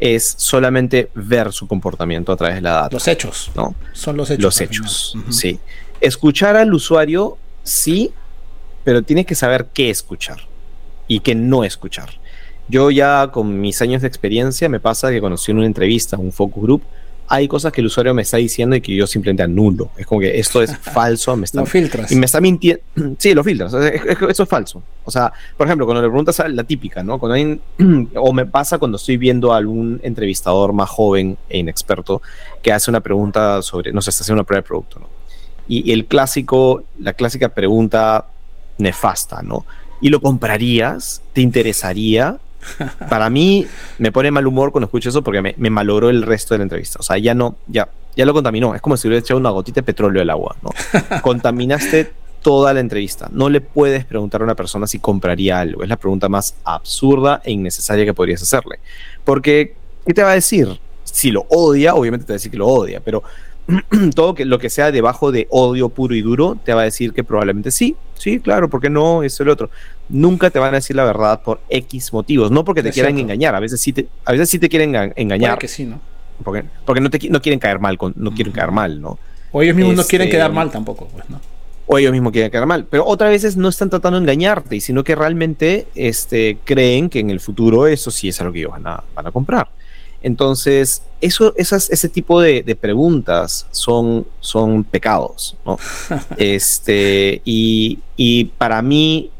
Es solamente ver su comportamiento a través de la data. Los hechos. ¿no? Son los hechos. Los hechos, sí. Escuchar al usuario, sí, pero tienes que saber qué escuchar y que no escuchar. Yo ya con mis años de experiencia me pasa que cuando estoy en una entrevista, un focus group, hay cosas que el usuario me está diciendo y que yo simplemente anulo. Es como que esto es falso, me está, lo filtras. Y me está mintiendo. Sí, lo filtras. eso es falso. O sea, por ejemplo, cuando le preguntas a la típica, ¿no? Cuando hay, o me pasa cuando estoy viendo a algún entrevistador más joven e inexperto que hace una pregunta sobre, no sé, está haciendo una prueba de producto, ¿no? Y el clásico, la clásica pregunta nefasta, ¿no? y lo comprarías? ¿Te interesaría? Para mí me pone mal humor cuando escucho eso porque me, me, malogró el resto de la entrevista. O sea, ya no, ya, ya lo contaminó. Es como si hubiera echado una gotita de petróleo al agua, ¿no? Contaminaste toda la entrevista. No le puedes preguntar a una persona si compraría algo. Es la pregunta más absurda e innecesaria que podrías hacerle. Porque, ¿qué te va a decir? Si lo odia, obviamente te va a decir que lo odia, pero todo que, lo que sea debajo de odio puro y duro te va a decir que probablemente sí, sí, claro, ¿por qué no? Eso y lo otro. Nunca te van a decir la verdad por X motivos, no porque te quieran engañar, a veces sí te, a veces sí te quieren engañar. que sí, ¿no? Porque, porque no, te, no quieren caer mal, no quieren caer mal, ¿no? O ellos mismos no quieren este, quedar mal tampoco, pues, ¿no? O ellos mismos quieren quedar mal. Pero otras veces no están tratando de engañarte, sino que realmente este, creen que en el futuro eso sí es algo que ellos van a, van a comprar. Entonces, eso, esas, ese tipo de, preguntas son, son pecados, ¿no? este, y, y, para mí,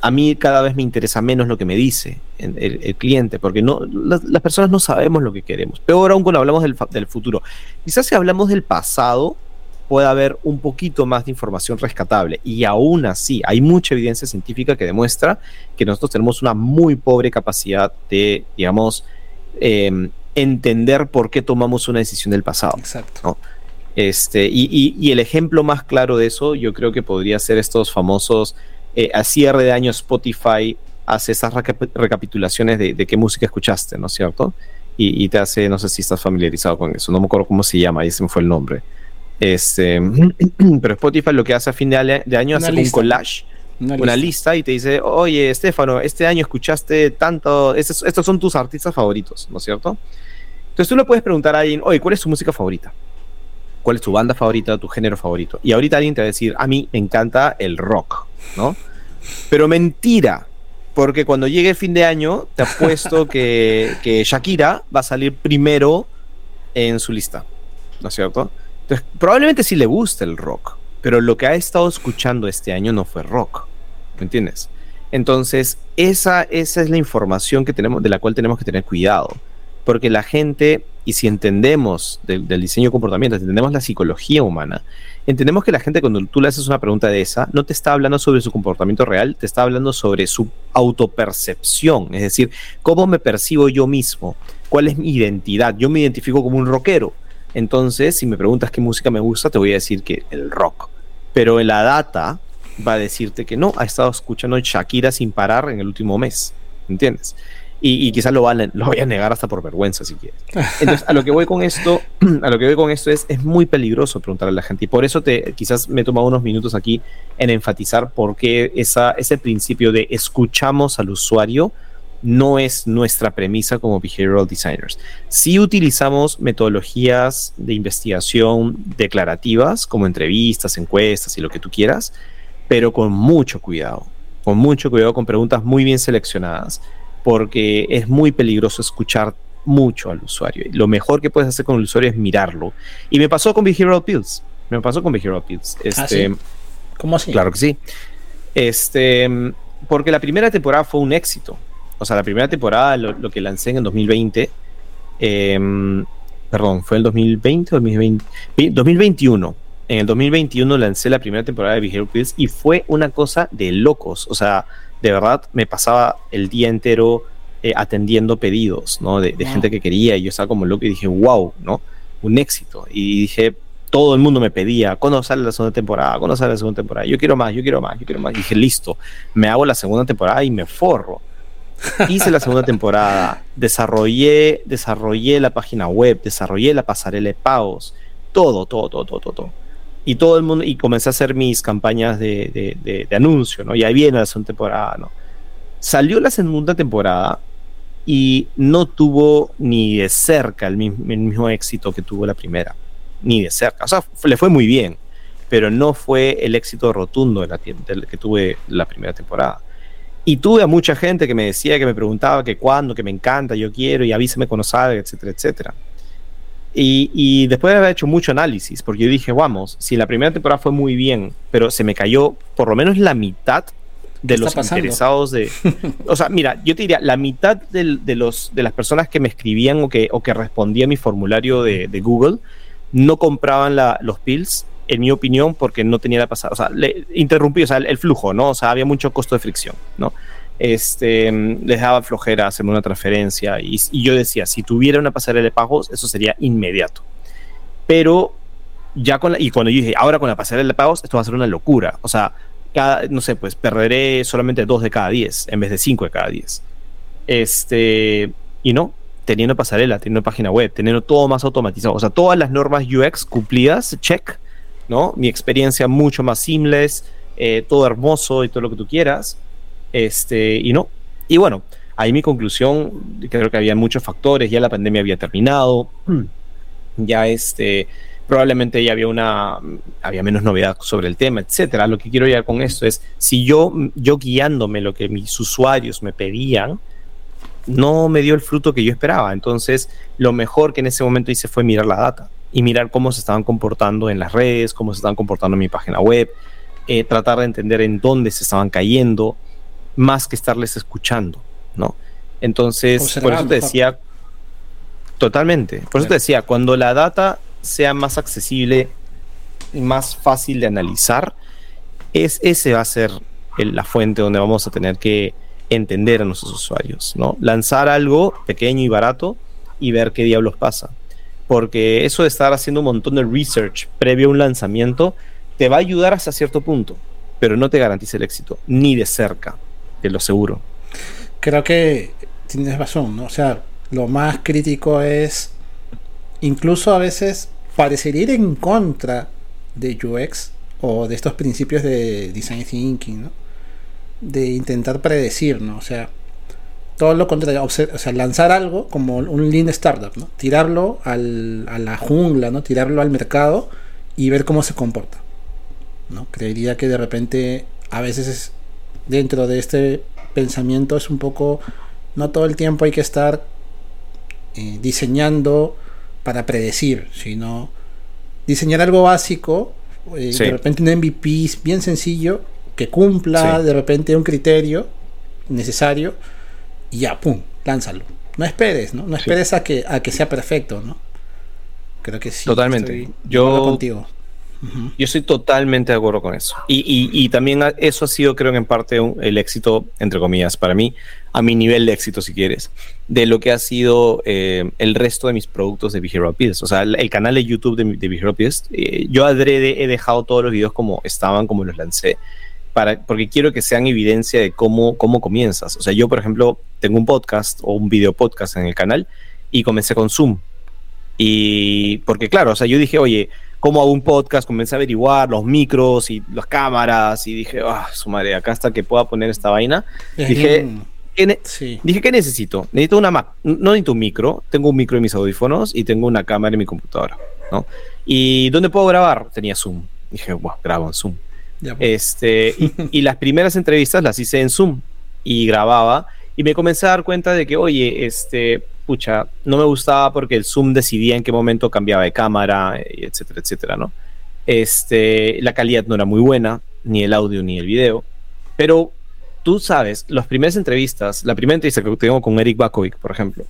a mí cada vez me interesa menos lo que me dice el, cliente, porque no, las, personas no sabemos lo que queremos. Peor aún cuando hablamos del, del futuro. Quizás si hablamos del pasado, puede haber un poquito más de información rescatable. Y aún así, hay mucha evidencia científica que demuestra que nosotros tenemos una muy pobre capacidad de, digamos, Em, entender por qué tomamos una decisión del pasado. Exacto. ¿no? Este, y, y, el ejemplo más claro de eso, yo creo que podría ser estos famosos, eh, a cierre de año Spotify hace esas recapitulaciones de, de, qué música escuchaste, ¿no es cierto? Y, y, te hace, no sé si estás familiarizado con eso, no me acuerdo cómo se llama, ahí se me fue el nombre. Este, pero Spotify lo que hace a fin de, de año hace un collage, una, una lista. lista. y te dice, oye, Estefano, este año escuchaste tanto, estos, estos son tus artistas favoritos, ¿no es cierto? Entonces tú le puedes preguntar a alguien, oye, ¿cuál es tu música favorita? ¿Cuál es tu banda favorita, tu género favorito? Y ahorita alguien te va a decir, a mí me encanta el rock, ¿no? Pero mentira, porque cuando llegue el fin de año, te apuesto que, que Shakira va a salir primero en su lista, ¿no es cierto? Entonces, probablemente sí le guste el rock, pero lo que ha estado escuchando este año no fue rock, ¿me entiendes? Entonces, esa, esa es la información que tenemos, de la cual tenemos que tener cuidado, porque la gente, y si entendemos del, diseño de comportamiento, entendemos la psicología humana, entendemos que la gente cuando tú le haces una pregunta de esa, no te está hablando sobre su comportamiento real, te está hablando sobre su autopercepción, es decir, cómo me percibo yo mismo, cuál es mi identidad, yo me identifico como un rockero, entonces, si me preguntas qué música me gusta, te voy a decir que el rock. Pero la data va a decirte que no, ha estado escuchando Shakira sin parar en el último mes. ¿Entiendes? Y, y quizás lo, van, lo voy a negar hasta por vergüenza si quieres. Entonces, a lo que voy con esto, a lo que voy con esto es, es muy peligroso preguntarle a la gente. Y por eso te, quizás me he tomado unos minutos aquí en enfatizar por qué esa, ese principio de escuchamos al usuario no es nuestra premisa como behavioral designers. Sí utilizamos metodologías de investigación declarativas, como entrevistas, encuestas y lo que tú quieras, pero con mucho cuidado, con mucho cuidado, con preguntas muy bien seleccionadas, porque es muy peligroso escuchar mucho al usuario. Lo mejor que puedes hacer con el usuario es mirarlo. Y me pasó con Behavioral Pills. Me pasó con Behavioral Pills. Este, ¿Ah, sí? ¿Cómo así? Claro que sí. Este, porque la primera temporada fue un éxito o sea, la primera temporada, lo, lo que lancé en el 2020, eh, perdón, fue el 2020 o 2020, 2021. En el 2021 lancé la primera temporada de Behavioral Pills y fue una cosa de locos. O sea, de verdad me pasaba el día entero eh, atendiendo pedidos, ¿no? De, de wow. gente que quería y yo estaba como loco y dije, wow, ¿no? Un éxito. Y dije, todo el mundo me pedía, ¿cuándo sale la segunda temporada? ¿Cuándo sale la segunda temporada? Yo quiero más, yo quiero más, yo quiero más. Y dije, listo, me hago la segunda temporada y me forro. Hice la segunda temporada, desarrollé, desarrollé la página web, desarrollé la pasarela de pagos, todo, todo, todo, todo, todo. Y todo el mundo, y comencé a hacer mis campañas de, de, de, anuncio, ¿no? Y ahí viene la segunda temporada, ¿no? Salió la segunda temporada y no tuvo ni de cerca el mismo, éxito que tuvo la primera, ni de cerca. O sea, le fue muy bien, pero no fue el éxito rotundo que tuve la primera temporada. Y tuve a mucha gente que me decía, que me preguntaba que cuándo, que me encanta, yo quiero, y avísame cuando salga, etcétera, etcétera. Y, y, después de haber hecho mucho análisis, porque yo dije, vamos, si la primera temporada fue muy bien, pero se me cayó por lo menos la mitad de los pasando? interesados de... o sea, mira, yo te diría, la mitad de, de, los, de las personas que me escribían o que, o que respondían mi formulario de, de Google no compraban la, los pills en mi opinión, porque no tenía la pasada, o sea, le interrumpí, o sea, el, el, flujo, ¿no? O sea, había mucho costo de fricción, ¿no? Este, les daba flojera hacerme una transferencia y, y yo decía, si tuviera una pasarela de pagos, eso sería inmediato. Pero ya con la, y cuando yo dije, ahora con la pasarela de pagos, esto va a ser una locura, o sea, cada, no sé, pues perderé solamente dos de cada diez en vez de cinco de cada diez. Este, y no, teniendo pasarela, teniendo página web, teniendo todo más automatizado, o sea, todas las normas UX cumplidas, check, ¿no? Mi experiencia mucho más seamless, eh, todo hermoso y todo lo que tú quieras. Este, y no. Y bueno, ahí mi conclusión, creo que había muchos factores, ya la pandemia había terminado, ya este, probablemente ya había una, había menos novedad sobre el tema, etcétera. Lo que quiero llegar con esto es, si yo, yo guiándome lo que mis usuarios me pedían, no me dio el fruto que yo esperaba. Entonces, lo mejor que en ese momento hice fue mirar la data y mirar cómo se estaban comportando en las redes, cómo se estaban comportando en mi página web, eh, tratar de entender en dónde se estaban cayendo, más que estarles escuchando, ¿no? Entonces, por eso te decía, totalmente, por eso te decía, cuando la data sea más accesible y más fácil de analizar, es, ese va a ser el, la fuente donde vamos a tener que entender a nuestros usuarios, ¿no? Lanzar algo pequeño y barato y ver qué diablos pasa. Porque eso de estar haciendo un montón de research previo a un lanzamiento te va a ayudar hasta cierto punto, pero no te garantiza el éxito, ni de cerca, te lo seguro. Creo que tienes razón, ¿no? O sea, lo más crítico es, incluso a veces, parecería ir en contra de UX o de estos principios de design thinking, ¿no? De intentar predecir, ¿no? O sea, todo lo contrario, o sea, lanzar algo como un lean startup, ¿no? Tirarlo al, a la jungla, ¿no? Tirarlo al mercado y ver cómo se comporta. ¿no? Creería que de repente a veces es, dentro de este pensamiento es un poco, no todo el tiempo hay que estar eh, diseñando para predecir, sino diseñar algo básico, eh, de repente un MVP bien sencillo, que cumpla de repente un criterio necesario y ya, pum, lánzalo. No esperes, ¿no? No esperes a que, a que sea perfecto, ¿no? Creo que sí. Totalmente. Yo contigo. Yo estoy totalmente de acuerdo con eso. Y, también eso ha sido, creo que en parte, el éxito, entre comillas, para mí, a mi nivel de éxito, si quieres, de lo que ha sido eh, el resto de mis productos de Behavioral O sea, el, canal de YouTube de, de Behavioral eh, yo adrede he dejado todos los videos como estaban, como los lancé, para, porque quiero que sean evidencia de cómo, cómo comienzas. O sea, yo, por ejemplo, tengo un podcast o un video podcast en el canal y comencé con Zoom. Y porque, claro, o sea, yo dije, oye, cómo hago un podcast, comencé a averiguar los micros y las cámaras y dije, ah, su madre, acá hasta que pueda poner esta vaina. Dije, ¿qué dije, ¿qué necesito? Necesito una Mac, no necesito un micro, tengo un micro en mis audífonos y tengo una cámara en mi computadora, ¿no? ¿Y dónde puedo grabar? Tenía Zoom. Dije, wow, grabo en Zoom. Pues. este, y, las primeras entrevistas las hice en Zoom y grababa y me comencé a dar cuenta de que, oye, este, pucha, no me gustaba porque el Zoom decidía en qué momento cambiaba de cámara, etcétera, etcétera, ¿no? Este, la calidad no era muy buena, ni el audio ni el video, pero tú sabes, las primeras entrevistas, la primera entrevista que tengo con Eric Bakovic, por ejemplo,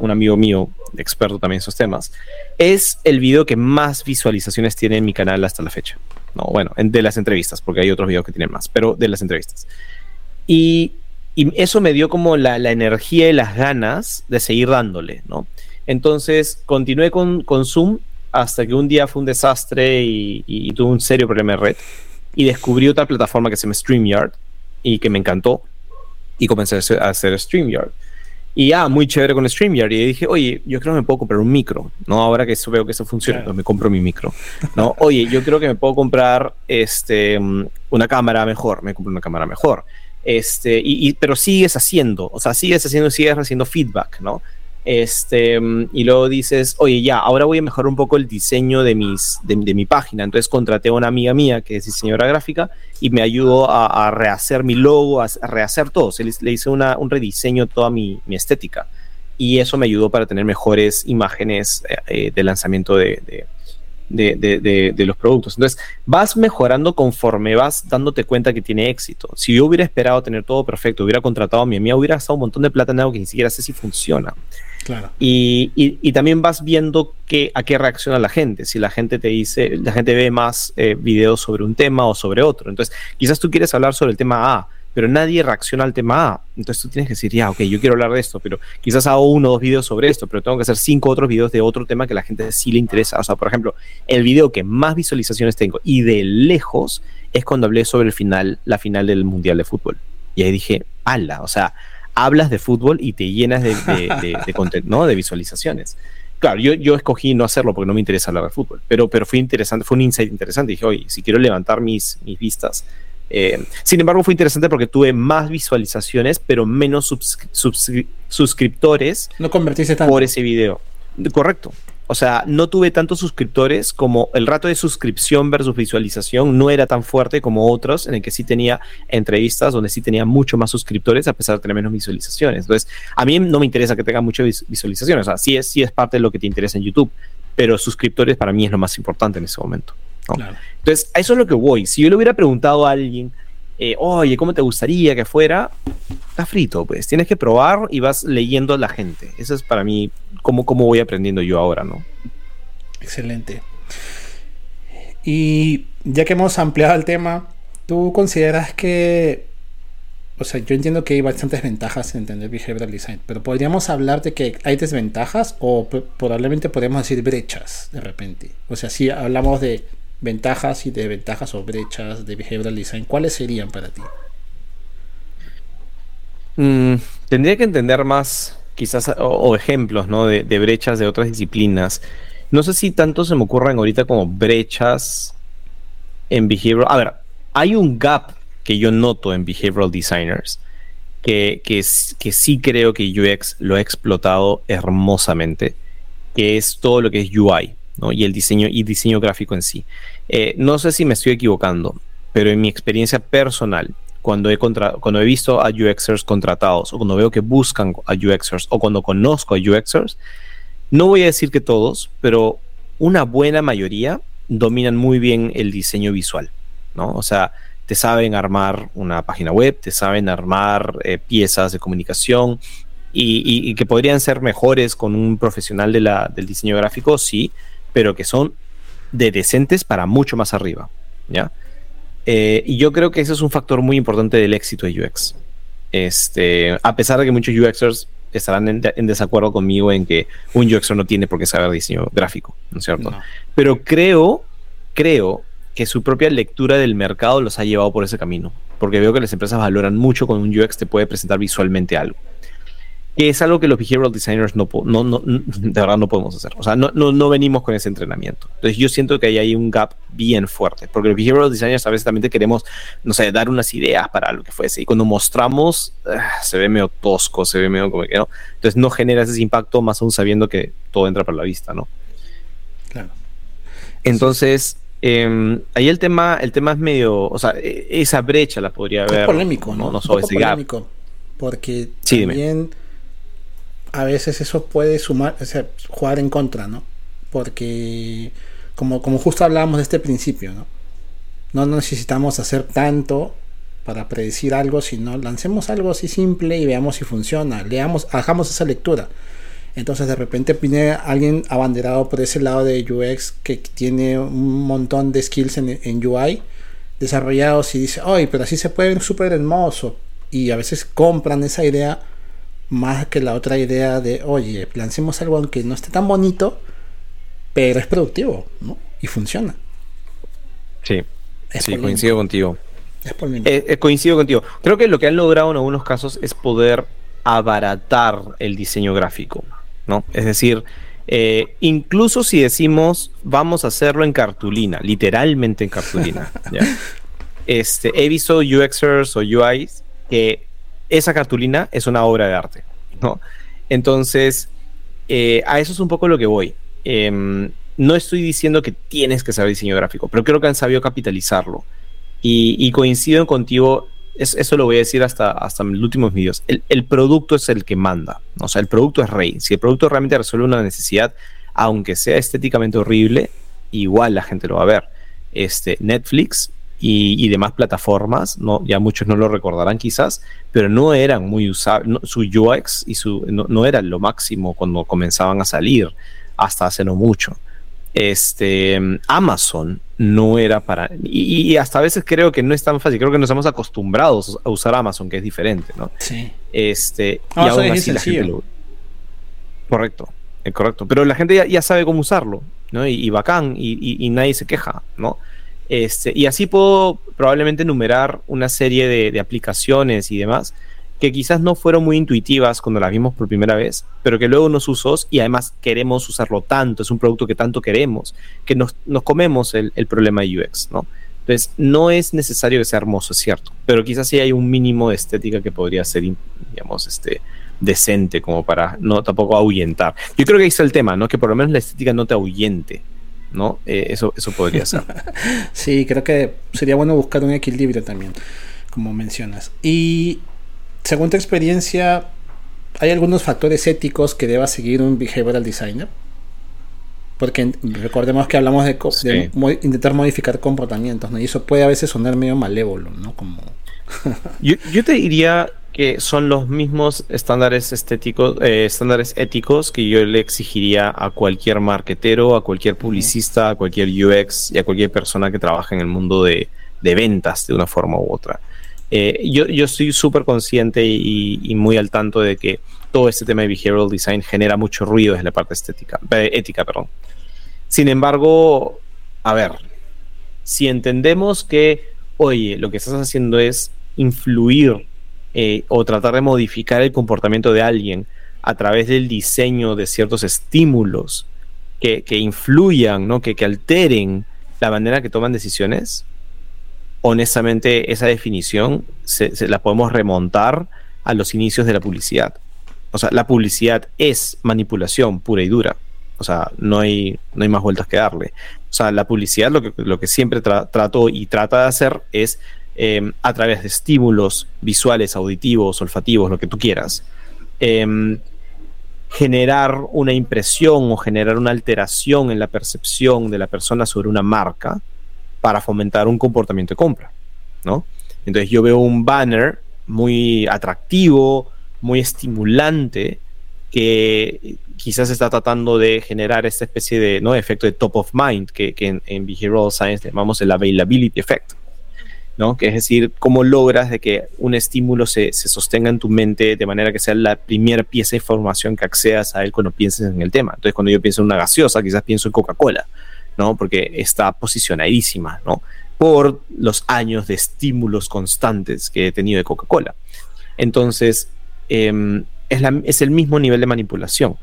un amigo mío, experto también en esos temas, es el video que más visualizaciones tiene en mi canal hasta la fecha. No, bueno, de las entrevistas, porque hay otros videos que tienen más, pero de las entrevistas. Y y eso me dio como la, energía y las ganas de seguir dándole, ¿no? Entonces continué con, con Zoom hasta que un día fue un desastre y, tuve un serio problema de red y descubrí otra plataforma que se llama StreamYard y que me encantó y comencé a hacer StreamYard. Y ah, muy chévere con StreamYard. Y dije, oye, yo creo que me puedo comprar un micro, ¿no? Ahora que eso veo que eso funciona, pues me compro mi micro, ¿no? Oye, yo creo que me puedo comprar este, una cámara mejor, me compro una cámara mejor. Este, y, pero sigues haciendo, o sea, sigues haciendo, sigues haciendo feedback, ¿no? Este, y luego dices, oye, ya, ahora voy a mejorar un poco el diseño de, mis, de, mi página. Entonces contraté a una amiga mía que es diseñadora gráfica y me ayudó a, rehacer mi logo, a, rehacer todo. le, le hice un rediseño toda mi, estética. Y eso me ayudó para tener mejores imágenes eh, eh, de lanzamiento de, de, de, los productos. Entonces, vas mejorando conforme vas dándote cuenta que tiene éxito. Si yo hubiera esperado tener todo perfecto, hubiera contratado a mi amiga, hubiera gastado un montón de plata en algo que ni siquiera sé si funciona. Claro. Y, y, también vas viendo que, a qué reacciona la gente. Si la gente te dice, la gente ve más eh, videos sobre un tema o sobre otro. Entonces, quizás tú quieres hablar sobre el tema A, pero nadie reacciona al tema A. Entonces tú tienes que decir, ya, ok, yo quiero hablar de esto, pero quizás hago uno o dos videos sobre esto, pero tengo que hacer cinco otros videos de otro tema que la gente sí le interesa. O sea, por ejemplo, el video que más visualizaciones tengo y de lejos es cuando hablé sobre el final, la final del Mundial de Fútbol. Y ahí dije, ala, o sea, hablas de fútbol y te llenas de, de, ¿no? de visualizaciones. Claro, yo, yo escogí no hacerlo porque no me interesa hablar de fútbol, pero, pero fue interesante, fue un insight interesante. Dije, oye, si quiero levantar mis, mis vistas, eh, sin embargo, fue interesante porque tuve más visualizaciones, pero menos suscriptores no convertiste por ese video. Correcto. O sea, no tuve tantos suscriptores como el rato de suscripción versus visualización no era tan fuerte como otros en el que sí tenía entrevistas donde sí tenía mucho más suscriptores a pesar de tener menos visualizaciones. Entonces, a mí no me interesa que tenga muchas visualizaciones. O sea, sí es, sí es parte de lo que te interesa en YouTube, pero suscriptores para mí es lo más importante en ese momento. Entonces, a eso es lo que voy. Si yo le hubiera preguntado a alguien, eh, oye, ¿cómo te gustaría que fuera? Está frito, pues. Tienes que probar y vas leyendo a la gente. Eso es para mí cómo, cómo voy aprendiendo yo ahora, ¿no? Excelente. Y ya que hemos ampliado el tema, ¿tú consideras que o sea, yo entiendo que hay bastantes ventajas en entender behavioral design, pero podríamos hablar de que hay desventajas o probablemente podríamos decir brechas de repente. O sea, si hablamos de ventajas y de ventajas o brechas de behavioral design, ¿cuáles serían para ti? Mm, tendría que entender más, quizás, o, ejemplos, ¿no? De, brechas de otras disciplinas. No sé si tanto se me ocurren ahorita como brechas en behavioral. A ver, hay un gap que yo noto en behavioral designers que, que, que sí creo que UX lo ha explotado hermosamente, que es todo lo que es UI. ¿No? y el diseño y diseño gráfico en sí. Eh, no sé si me estoy equivocando, pero en mi experiencia personal, cuando he, cuando he visto a UXers contratados o cuando veo que buscan a UXers o cuando conozco a UXers, no voy a decir que todos, pero una buena mayoría dominan muy bien el diseño visual, ¿no? O sea, te saben armar una página web, te saben armar eh, piezas de comunicación y, que podrían ser mejores con un profesional de la, del diseño gráfico, sí, pero que son de decentes para mucho más arriba, ¿ya? Eh, y yo creo que ese es un factor muy importante del éxito de UX. Este, a pesar de que muchos UXers estarán en, desacuerdo conmigo en que un UXer no tiene por qué saber diseño gráfico, ¿no es cierto? Pero creo, creo que su propia lectura del mercado los ha llevado por ese camino. Porque veo que las empresas valoran mucho cuando un UX te puede presentar visualmente algo. Que es algo que los behavioral designers no, no, no, de verdad no podemos hacer. O sea, no, no, no venimos con ese entrenamiento. Entonces yo siento que ahí hay un gap bien fuerte. Porque los behavioral designers a veces también queremos, no sé, dar unas ideas para lo que fuese. Y cuando mostramos, ah, se ve medio tosco, se ve medio como que no. Entonces no genera ese impacto, más aún sabiendo que todo entra por la vista, ¿no? Claro. Entonces, Em, ahí el tema, el tema es medio, o sea, e, esa brecha la podría haber. Es polémico, ¿no? no, polémico, porque también a veces eso puede sumar, o sea, jugar en contra, ¿no? Porque como, como justo hablábamos de este principio, ¿no? No necesitamos hacer tanto para predecir algo, sino lancemos algo así simple y veamos si funciona. Leamos, hagamos esa lectura. Entonces de repente viene alguien abanderado por ese lado de UX que tiene un montón de skills en, UI desarrollados y dice, oye, pero así se puede ver súper hermoso. Y a veces compran esa idea más que la otra idea de, oye, lancemos algo aunque no esté tan bonito, pero es productivo, ¿no? Y funciona. Sí, sí, coincido contigo. Es eh, eh, coincido contigo. Creo que lo que han logrado en algunos casos es poder abaratar el diseño gráfico. ¿no? Es decir, eh, incluso si decimos vamos a hacerlo en cartulina, literalmente en cartulina. Este, he visto UXers o UIs que esa cartulina es una obra de arte, ¿no? Entonces, eh, a eso es un poco lo que voy. Em, no estoy diciendo que tienes que saber diseño gráfico, pero creo que han sabido capitalizarlo. Y, y coincido contigo eso lo voy a decir hasta, hasta los últimos vídeos, el, producto es el que manda, o sea, el producto es rey. Si el producto realmente resuelve una necesidad, aunque sea estéticamente horrible, igual la gente lo va a ver. Este, Netflix y, demás plataformas, no, ya muchos no lo recordarán quizás, pero no eran muy usables, su UX y su, no, no era lo máximo cuando comenzaban a salir, hasta hace no mucho este, Amazon no era para... Y, hasta a veces creo que no es tan fácil, creo que nos hemos acostumbrados a usar Amazon, que es diferente, ¿no? Sí. Este, y aún así la gente lo... Correcto, eh, correcto. Pero la gente ya, sabe cómo usarlo, ¿no? Y, bacán, y, nadie se queja, ¿no? Este, y así puedo probablemente enumerar una serie de, de aplicaciones y demás que quizás no fueron muy intuitivas cuando las vimos por primera vez, pero que luego nos usó y además queremos usarlo tanto, es un producto que tanto queremos, que nos, comemos el, problema de UX, ¿no? Entonces, no es necesario que sea hermoso, es cierto, pero quizás sí hay un mínimo de estética que podría ser, digamos, este, decente como para no tampoco ahuyentar. Yo creo que ahí está el tema, ¿no? Que por lo menos la estética no te ahuyente, ¿no? Eh, eso, eso podría ser. sí, creo que sería bueno buscar un equilibrio también, como mencionas. Y según tu experiencia, ¿hay algunos factores éticos que deba seguir un behavioral designer? Porque recordemos que hablamos de, intentar modificar comportamientos, ¿no? Y eso puede a veces sonar medio malévolo, ¿no? Como... yo, te diría que son los mismos estándares estéticos, eh, estándares éticos que yo le exigiría a cualquier marketero, a cualquier publicista, a cualquier UX y a cualquier persona que trabaje en el mundo de, de ventas de una forma u otra. Eh, yo, yo estoy súper consciente y, muy al tanto de que todo este tema de behavioral design genera mucho ruido desde la parte estética, eh, ética. Perdón. Sin embargo, a ver, si entendemos que, oye, lo que estás haciendo es influir eh, o tratar de modificar el comportamiento de alguien a través del diseño de ciertos estímulos que, influyan, ¿no? que, que alteren la manera que toman decisiones, honestamente esa definición se, la podemos remontar a los inicios de la publicidad. O sea, la publicidad es manipulación pura y dura. O sea, no hay, no hay más vueltas que darle. O sea, la publicidad lo que, lo que siempre trato y trata de hacer es em, a través de estímulos visuales, auditivos, olfativos, lo que tú quieras, em, generar una impresión o generar una alteración en la percepción de la persona sobre una marca para fomentar un comportamiento de compra, ¿no? Entonces yo veo un banner muy atractivo, muy estimulante, que quizás está tratando de generar esta especie de ¿no? efecto de top of mind, que, en, behavioral science llamamos el availability effect, ¿no? Que es decir, cómo logras de que un estímulo se, se, sostenga en tu mente de manera que sea la primera pieza de información que accedas a él cuando pienses en el tema. Entonces, cuando yo pienso en una gaseosa, quizás pienso en Coca-Cola, ¿no? Porque está posicionadísima, ¿no? Por los años de estímulos constantes que he tenido de Coca-Cola. Entonces, em, es, es, el mismo nivel de manipulación.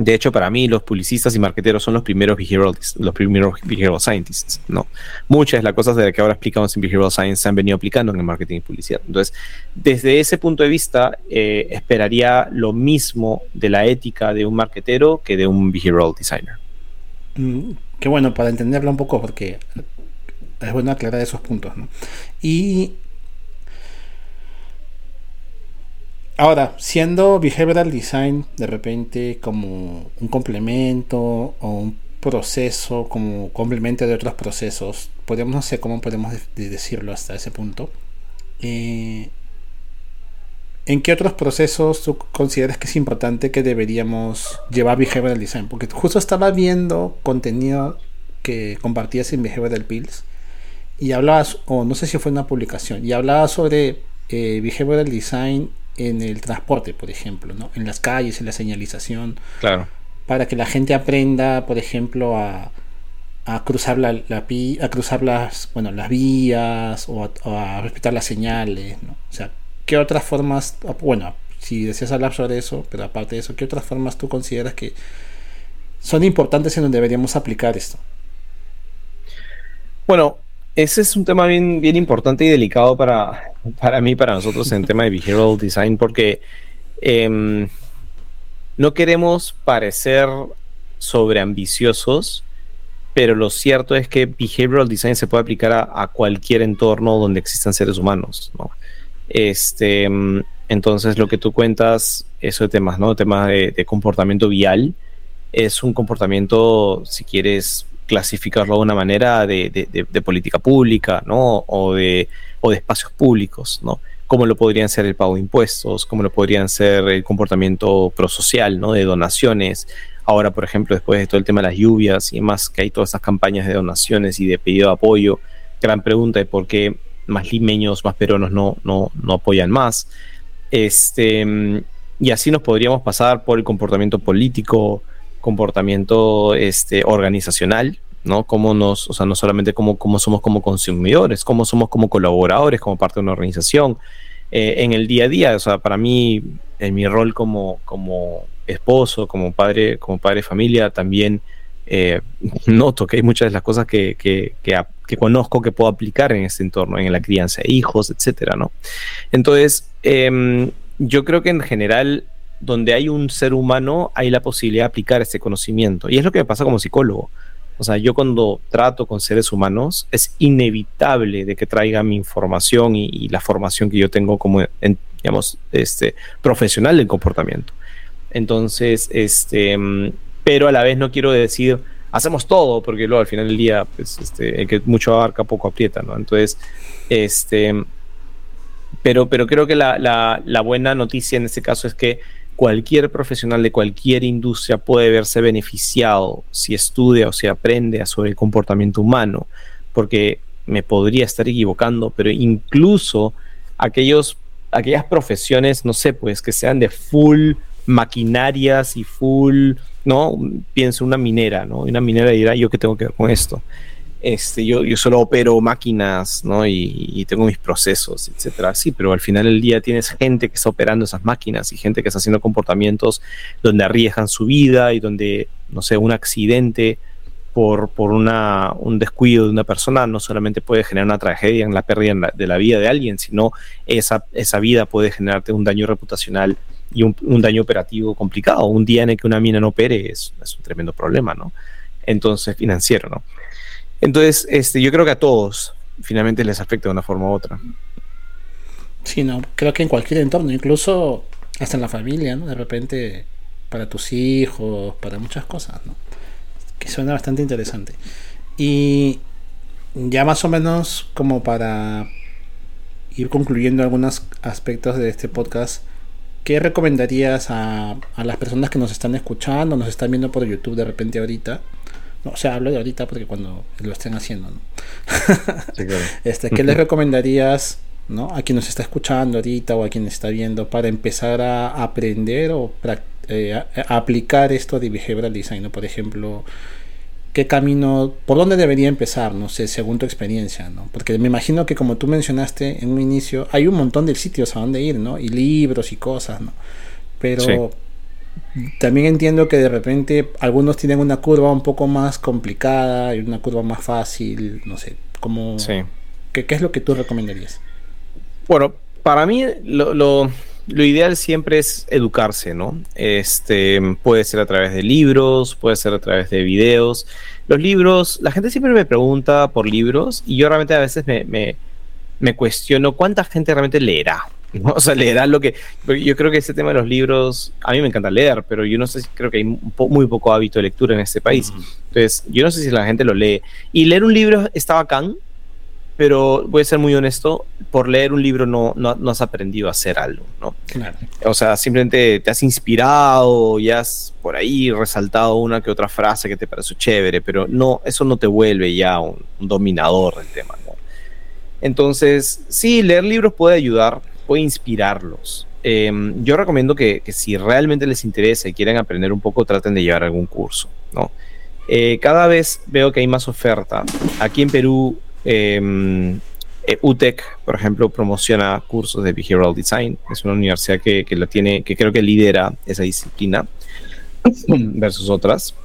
De hecho, para mí, los publicistas y marqueteros son los primeros behavioral, los primeros behavioral scientists, ¿no? Muchas de las cosas de las que ahora explicamos en behavioral science se han venido aplicando en el marketing y publicidad. Entonces, desde ese punto de vista, eh, esperaría lo mismo de la ética de un marketero que de un behavioral designer. Mm, qué bueno, para entenderlo un poco, porque es bueno aclarar esos puntos. ¿no? Y ahora, siendo behavioral design de repente como un complemento o un proceso, como complemento de otros procesos, podemos, no sé cómo podemos decirlo hasta ese punto. Eh, ¿En qué otros procesos tú consideras que es importante que deberíamos llevar behavioral design? Porque justo estaba viendo contenido que compartías en Behavioral Pills y hablabas, o no sé si fue una publicación, y hablabas sobre eh, behavioral design en el transporte, por ejemplo, ¿no? en las calles, en la señalización. Claro. Para que la gente aprenda, por ejemplo, a, a cruzar la, a cruzar las bueno las vías o a, respetar las señales ¿no? o sea ¿qué otras formas, bueno, si deseas hablar sobre eso, pero aparte de eso, ¿qué otras formas tú consideras que son importantes en donde deberíamos aplicar esto? Bueno, ese es un tema bien, bien importante y delicado para, para mí, para nosotros en tema de behavioral design, porque em, no queremos parecer sobreambiciosos, pero lo cierto es que behavioral design se puede aplicar a, cualquier entorno donde existan seres humanos. ¿no? Este, entonces, lo que tú cuentas, eso de temas, ¿no? Temas de, comportamiento vial, es un comportamiento, si quieres clasificarlo de una manera, de, política pública, ¿no? O de, o de espacios públicos, ¿no? Como lo podrían ser el pago de impuestos, como lo podrían ser el comportamiento prosocial, ¿no? De donaciones. Ahora, por ejemplo, después de todo el tema de las lluvias y más que hay todas estas campañas de donaciones y de pedido de apoyo, gran pregunta de por qué más limeños, más peruanos no, no, no apoyan más. Este, y así nos podríamos pasar por el comportamiento político, comportamiento este, organizacional, ¿no? Cómo nos, o sea, no solamente cómo, cómo somos como consumidores, cómo somos como colaboradores, como parte de una organización, eh, en el día a día, o sea, para mí, en mi rol como, como esposo, como padre, como padre de familia, también eh, noto que hay muchas de las cosas que, que, que, conozco que puedo aplicar en este entorno, en la crianza de hijos, etcétera, ¿no? Entonces, em, yo creo que en general, donde hay un ser humano, hay la posibilidad de aplicar este conocimiento. Y es lo que me pasa como psicólogo. O sea, yo cuando trato con seres humanos, es inevitable de que traiga mi información y, la formación que yo tengo como, digamos, este, profesional del comportamiento. Entonces, este, pero a la vez no quiero decir hacemos todo, porque luego al final del día, pues, este, el que mucho abarca, poco aprieta, ¿no? Entonces, este, pero, pero creo que la, la, buena noticia en este caso es que cualquier profesional de cualquier industria puede verse beneficiado si estudia o si aprende sobre el comportamiento humano, porque me podría estar equivocando, pero incluso aquellos, aquellas profesiones, no sé, pues que sean de full maquinarias y full, ¿no? Pienso una minera, ¿no? Una minera dirá, ¿yo qué tengo que ver con esto? Este, yo, yo solo opero máquinas, ¿no? Y, tengo mis procesos, etcétera. Sí, pero al final del día tienes gente que está operando esas máquinas y gente que está haciendo comportamientos donde arriesgan su vida y donde, no sé, un accidente por, por una, un descuido de una persona no solamente puede generar una tragedia en la pérdida de la vida de alguien, sino esa, esa vida puede generarte un daño reputacional y un, daño operativo complicado. Un día en el que una mina no opere es, es un tremendo problema, ¿no? Entonces, financiero, ¿no? Entonces, este, yo creo que a todos finalmente les afecta de una forma u otra. Sí, no, creo que en cualquier entorno, incluso hasta en la familia, ¿no? De repente, para tus hijos, para muchas cosas, ¿no? Que suena bastante interesante. Y ya más o menos como para ir concluyendo algunos aspectos de este podcast, ¿qué recomendarías a, a las personas que nos están escuchando, nos están viendo por YouTube de repente ahorita? No, o sea, hablo de ahorita porque cuando lo estén haciendo, ¿no? este, ¿Qué les recomendarías ¿no? a quien nos está escuchando ahorita o a quien está viendo para empezar a aprender o eh, a, aplicar esto de behavioral design? Por ejemplo, ¿qué camino, por dónde debería empezar? No sé, según tu experiencia, ¿no? Porque me imagino que como tú mencionaste en un inicio, hay un montón de sitios a donde ir, ¿no? Y libros y cosas, ¿no? Pero también entiendo que de repente algunos tienen una curva un poco más complicada y una curva más fácil, no sé, como... ¿qué, es lo que tú recomendarías? Bueno, para mí lo, lo, ideal siempre es educarse, ¿no? Este, puede ser a través de libros, puede ser a través de videos. Los libros, la gente siempre me pregunta por libros y yo realmente a veces me, me, me cuestiono cuánta gente realmente leerá, O sea, leerás lo que... Yo creo que ese tema de los libros, a mí me encanta leer, pero yo no sé, si creo que hay muy poco hábito de lectura en este país. Entonces, yo no sé si la gente lo lee. Y leer un libro está bacán, pero voy a ser muy honesto, por leer un libro no, no, has aprendido a hacer algo, ¿no? O sea, simplemente te has inspirado y has por ahí resaltado una que otra frase que te pareció chévere, pero no, eso no te vuelve ya un, un dominador del tema, ¿no? Entonces, sí, leer libros puede ayudar, puede inspirarlos. Em, yo recomiendo que, si realmente les interesa y quieren aprender un poco, traten de llevar algún curso, ¿no? Eh, cada vez veo que hay más oferta. Aquí en Perú, em, eh, UTEC, por ejemplo, promociona cursos de Behavioral Design. Es una universidad que, que, tiene, que creo que lidera esa disciplina versus otras.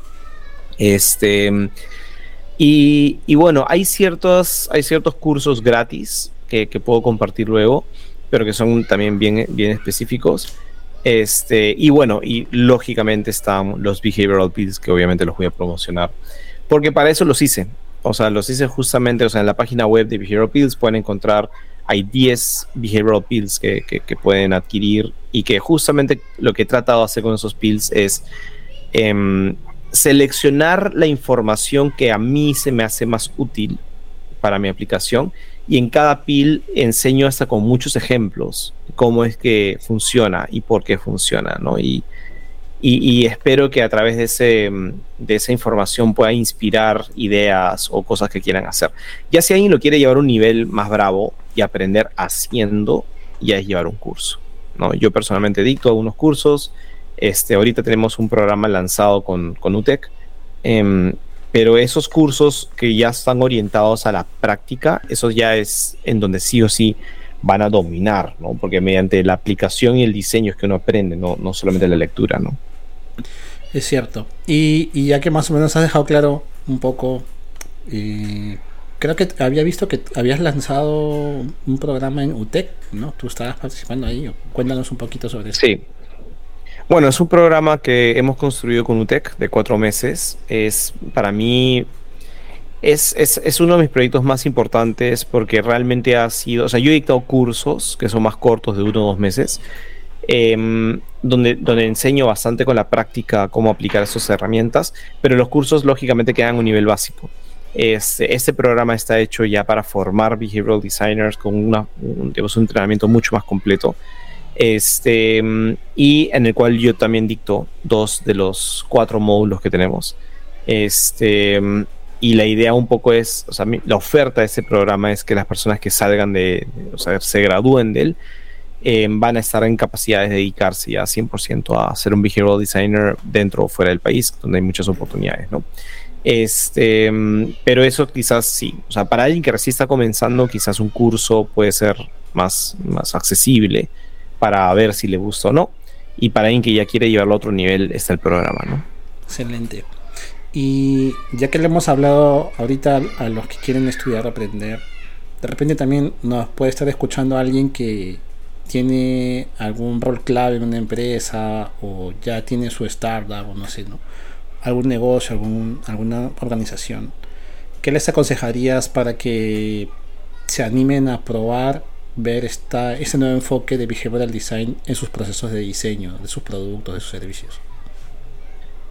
Este, y, y, bueno, hay ciertos, hay ciertos cursos gratis que, que puedo compartir luego pero que son también bien, bien específicos. Este, y bueno, y lógicamente están los behavioral pills, que obviamente los voy a promocionar, porque para eso los hice. O sea, los hice justamente, o sea, en la página web de Behavioral Pills pueden encontrar, hay 10 Behavioral Pills que, que, pueden adquirir y que justamente lo que he tratado de hacer con esos pills es em, seleccionar la información que a mí se me hace más útil para mi aplicación y en cada pil enseño hasta con muchos ejemplos cómo es que funciona y por qué funciona, ¿no? Y, y, espero que a través de, ese, de esa información pueda inspirar ideas o cosas que quieran hacer. Ya si alguien lo quiere llevar a un nivel más bravo y aprender haciendo, ya es llevar un curso, ¿no? Yo personalmente dicto algunos cursos, este, ahorita tenemos un programa lanzado con, con UTEC, em, pero esos cursos que ya están orientados a la práctica, eso ya es en donde sí o sí van a dominar, ¿no? Porque mediante la aplicación y el diseño es que uno aprende, no, no solamente la lectura, ¿no? Es cierto. Y, ya que más o menos has dejado claro un poco, eh, creo que había visto que habías lanzado un programa en UTEC, ¿no? Tú estabas participando ahí. Cuéntanos un poquito sobre eso. Sí, bueno, es un programa que hemos construido con UTEC de cuatro meses. Es para mí es, es, es, uno de mis proyectos más importantes porque realmente ha sido, o sea, yo he dictado cursos que son más cortos de uno o dos meses, em, donde, donde enseño bastante con la práctica cómo aplicar esas herramientas, pero los cursos lógicamente quedan a un nivel básico. Este, este programa está hecho ya para formar behavioral designers con una, un, un entrenamiento mucho más completo este, y en el cual yo también dicto dos de los cuatro módulos que tenemos. Este, y la idea un poco es, o sea, la oferta de ese programa es que las personas que salgan de, o sea, se gradúen de él, eh, van a estar en capacidad de dedicarse ya 100% a ser un behavioral designer dentro o fuera del país, donde hay muchas oportunidades, ¿no? Este, pero eso quizás sí, o sea, para alguien que recién está comenzando, quizás un curso puede ser más, más accesible para ver si le gusta o no. Y para alguien que ya quiere llevarlo a otro nivel está el programa, ¿no? Excelente. Y ya que le hemos hablado ahorita a los que quieren estudiar, aprender, de repente también nos puede estar escuchando alguien que tiene algún rol clave en una empresa o ya tiene su startup o no sé, ¿no? algún negocio, algún, alguna organización. ¿Qué les aconsejarías para que se animen a probar ver esta, ese nuevo enfoque de behavioral design en sus procesos de diseño, de sus productos, de sus servicios?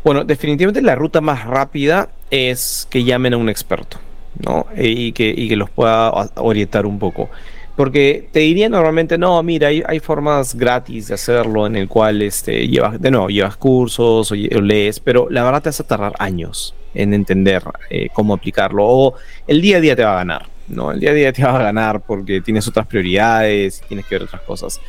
Bueno, definitivamente la ruta más rápida es que llamen a un experto, ¿no? Y que, y que los pueda orientar un poco. Porque te diría normalmente, no, mira, hay, hay, formas gratis de hacerlo en el cual este, llevas, de nuevo, llevas cursos o, lees, pero la verdad te vas a tardar años en entender eh, cómo aplicarlo. O el día a día te va a ganar, ¿no? El día a día te va a ganar porque tienes otras prioridades tienes que ver otras cosas.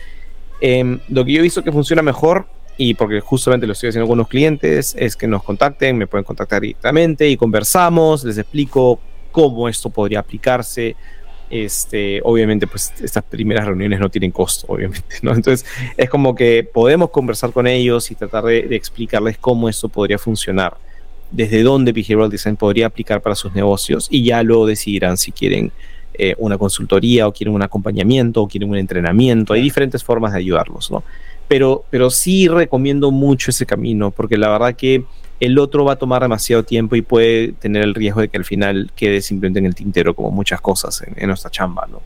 Eh, lo que yo he visto que funciona mejor y porque justamente lo estoy haciendo con unos clientes, es que nos contacten, me pueden contactar directamente y conversamos, les explico cómo esto podría aplicarse. Este, obviamente, pues estas primeras reuniones no tienen costo, obviamente, ¿no? Entonces, es como que podemos conversar con ellos y tratar de, de explicarles cómo esto podría funcionar, desde dónde Behavioral Design podría aplicar para sus negocios y ya luego decidirán si quieren eh, una consultoría o quieren un acompañamiento o quieren un entrenamiento. Hay diferentes formas de ayudarlos, ¿no? pero, pero sí recomiendo mucho ese camino, porque la verdad que el otro va a tomar demasiado tiempo y puede tener el riesgo de que al final quede simplemente en el tintero, como muchas cosas en, nuestra chamba, ¿no?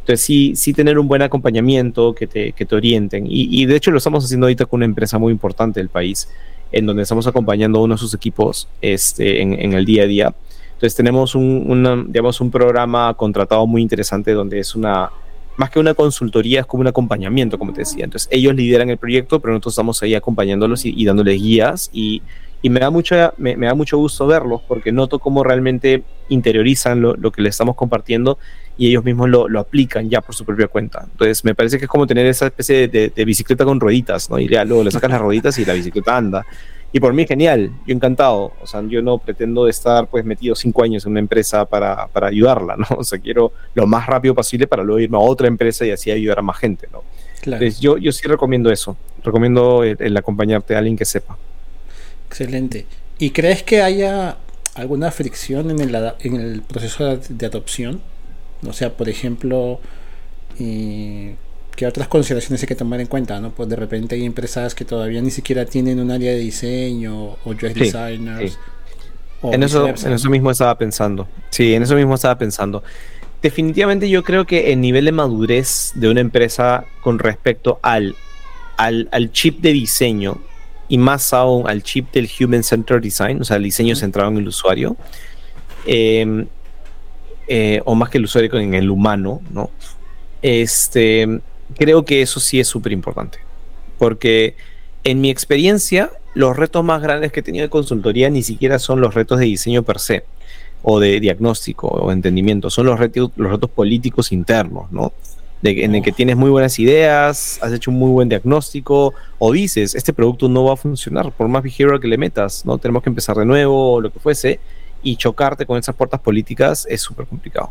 Entonces, sí, sí tener un buen acompañamiento, que te, que te orienten. Y, y, de hecho lo estamos haciendo ahorita con una empresa muy importante del país, en donde estamos acompañando a uno de sus equipos este, en, en el día a día. Entonces tenemos un, una, digamos, un programa contratado muy interesante donde es una, más que una consultoría, es como un acompañamiento, como te decía. Entonces, ellos lideran el proyecto, pero nosotros estamos ahí acompañándolos y, dándoles guías. Y, y, me, da mucha, me, me, da mucho gusto verlos porque noto cómo realmente interiorizan lo, lo que les estamos compartiendo y ellos mismos lo, lo, aplican ya por su propia cuenta. Entonces, me parece que es como tener esa especie de, bicicleta con rueditas, ¿no? Y ya luego le sacas las rueditas y la bicicleta anda. Y por mí genial, yo encantado. O sea, yo no pretendo estar pues metido cinco años en una empresa para, para ayudarla, ¿no? O sea, quiero lo más rápido posible para luego irme a otra empresa y así ayudar a más gente, ¿no? Claro. Entonces, yo, yo sí recomiendo eso. Recomiendo el, el acompañarte a alguien que sepa. Excelente. ¿Y crees que haya alguna fricción en el, en el proceso de adopción? O sea, por ejemplo, eh, que otras consideraciones hay que tomar en cuenta, ¿no? Pues de repente hay empresas que todavía ni siquiera tienen un área de diseño o UX sí, designers. Sí. En, eso, en eso mismo estaba pensando. Sí, en eso mismo estaba pensando. Definitivamente yo creo que el nivel de madurez de una empresa con respecto al, al, al chip de diseño y más aún al chip del Human Centered Design, o sea, el diseño centrado en el usuario, eh, eh, o más que el usuario en el humano, ¿no? Este, creo que eso sí es súper importante. Porque en mi experiencia, los retos más grandes que he tenido de consultoría ni siquiera son los retos de diseño per se, o de diagnóstico o entendimiento, son los retos, los retos políticos internos, ¿no? De, en el que tienes muy buenas ideas, has hecho un muy buen diagnóstico, o dices, este producto no va a funcionar, por más behavioral que le metas, ¿no? Tenemos que empezar de nuevo, o lo que fuese, y chocarte con esas puertas políticas es súper complicado.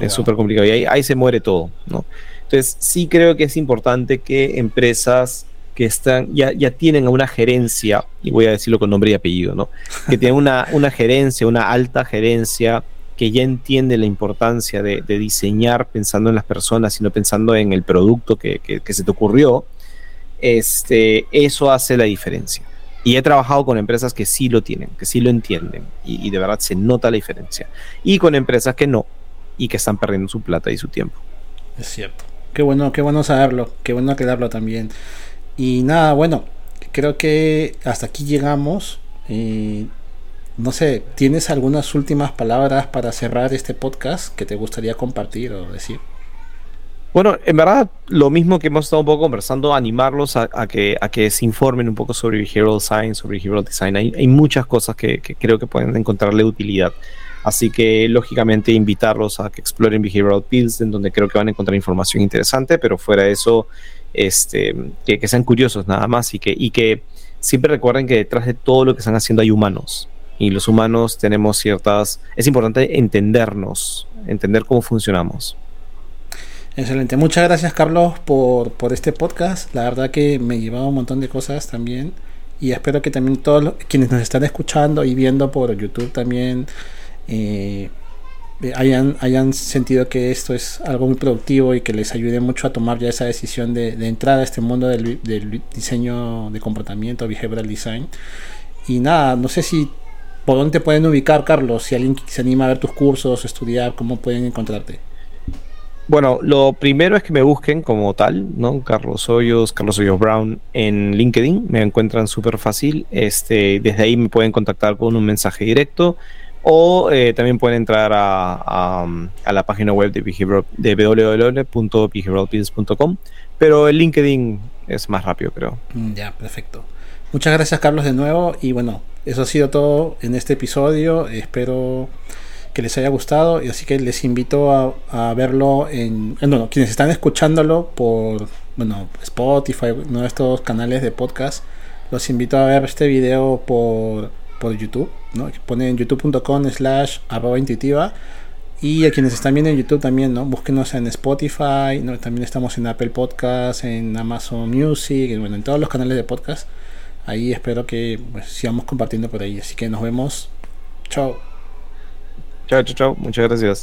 Es súper complicado. Y ahí, ahí se muere todo, ¿no? Entonces, sí creo que es importante que empresas que están, ya, ya tienen una gerencia, y voy a decirlo con nombre y apellido, ¿no? Que tienen una, una gerencia, una alta gerencia, que ya entiende la importancia de, de, diseñar pensando en las personas y no pensando en el producto que, que, que, se te ocurrió, este, eso hace la diferencia. Y he trabajado con empresas que sí lo tienen, que sí lo entienden, y, de verdad se nota la diferencia. Y con empresas que no, y que están perdiendo su plata y su tiempo. Es cierto. Qué bueno, qué bueno saberlo, qué bueno aclararlo también. Y nada, bueno, creo que hasta aquí llegamos. Eh, no sé, ¿tienes algunas últimas palabras para cerrar este podcast que te gustaría compartir o decir? Bueno, en verdad, lo mismo que hemos estado un poco conversando, animarlos a, a, que, a que se informen un poco sobre behavioral science, sobre behavioral design. Hay, muchas cosas que, que, creo que pueden encontrarle utilidad. Así que lógicamente invitarlos a que exploren Behavioral Pills, en donde creo que van a encontrar información interesante, pero fuera de eso, este, que, que sean curiosos nada más y que, y que siempre recuerden que detrás de todo lo que están haciendo hay humanos. Y los humanos tenemos ciertas... Es importante entendernos, entender cómo funcionamos. Excelente. Muchas gracias, Carlos, por, por este podcast. La verdad que me llevaba un montón de cosas también. Y espero que también todos los, quienes nos están escuchando y viendo por YouTube también eh, hayan, hayan sentido que esto es algo muy productivo y que les ayude mucho a tomar ya esa decisión de, de entrar a este mundo del, del, diseño de comportamiento, behavioral design. Y nada, no sé si por dónde te pueden ubicar, Carlos, si alguien se anima a ver tus cursos, estudiar, cómo pueden encontrarte. Bueno, lo primero es que me busquen como tal, ¿no? Carlos Hoyos, Carlos Hoyos Brown en LinkedIn, me encuentran súper fácil. Este, desde ahí me pueden contactar con un mensaje directo o eh, también pueden entrar a, a, la página web de, de www.behavioralpills.com, pero el LinkedIn es más rápido, creo. Mm, ya, perfecto. Muchas gracias, Carlos, de nuevo. Y bueno, eso ha sido todo en este episodio. Espero que les haya gustado y así que les invito a, verlo en, bueno, quienes están escuchándolo por bueno, Spotify, uno de estos canales de podcast, los invito a ver este video por, por YouTube, ¿no? Ponen youtube.com slash intuitiva y a quienes están viendo en YouTube también, ¿no? Búsquenos en Spotify, ¿no? También estamos en Apple Podcast, en Amazon Music, bueno, en todos los canales de podcast. Ahí espero que pues, sigamos compartiendo por ahí. Así que nos vemos. Chao. Chao, chao, chao. Muchas gracias.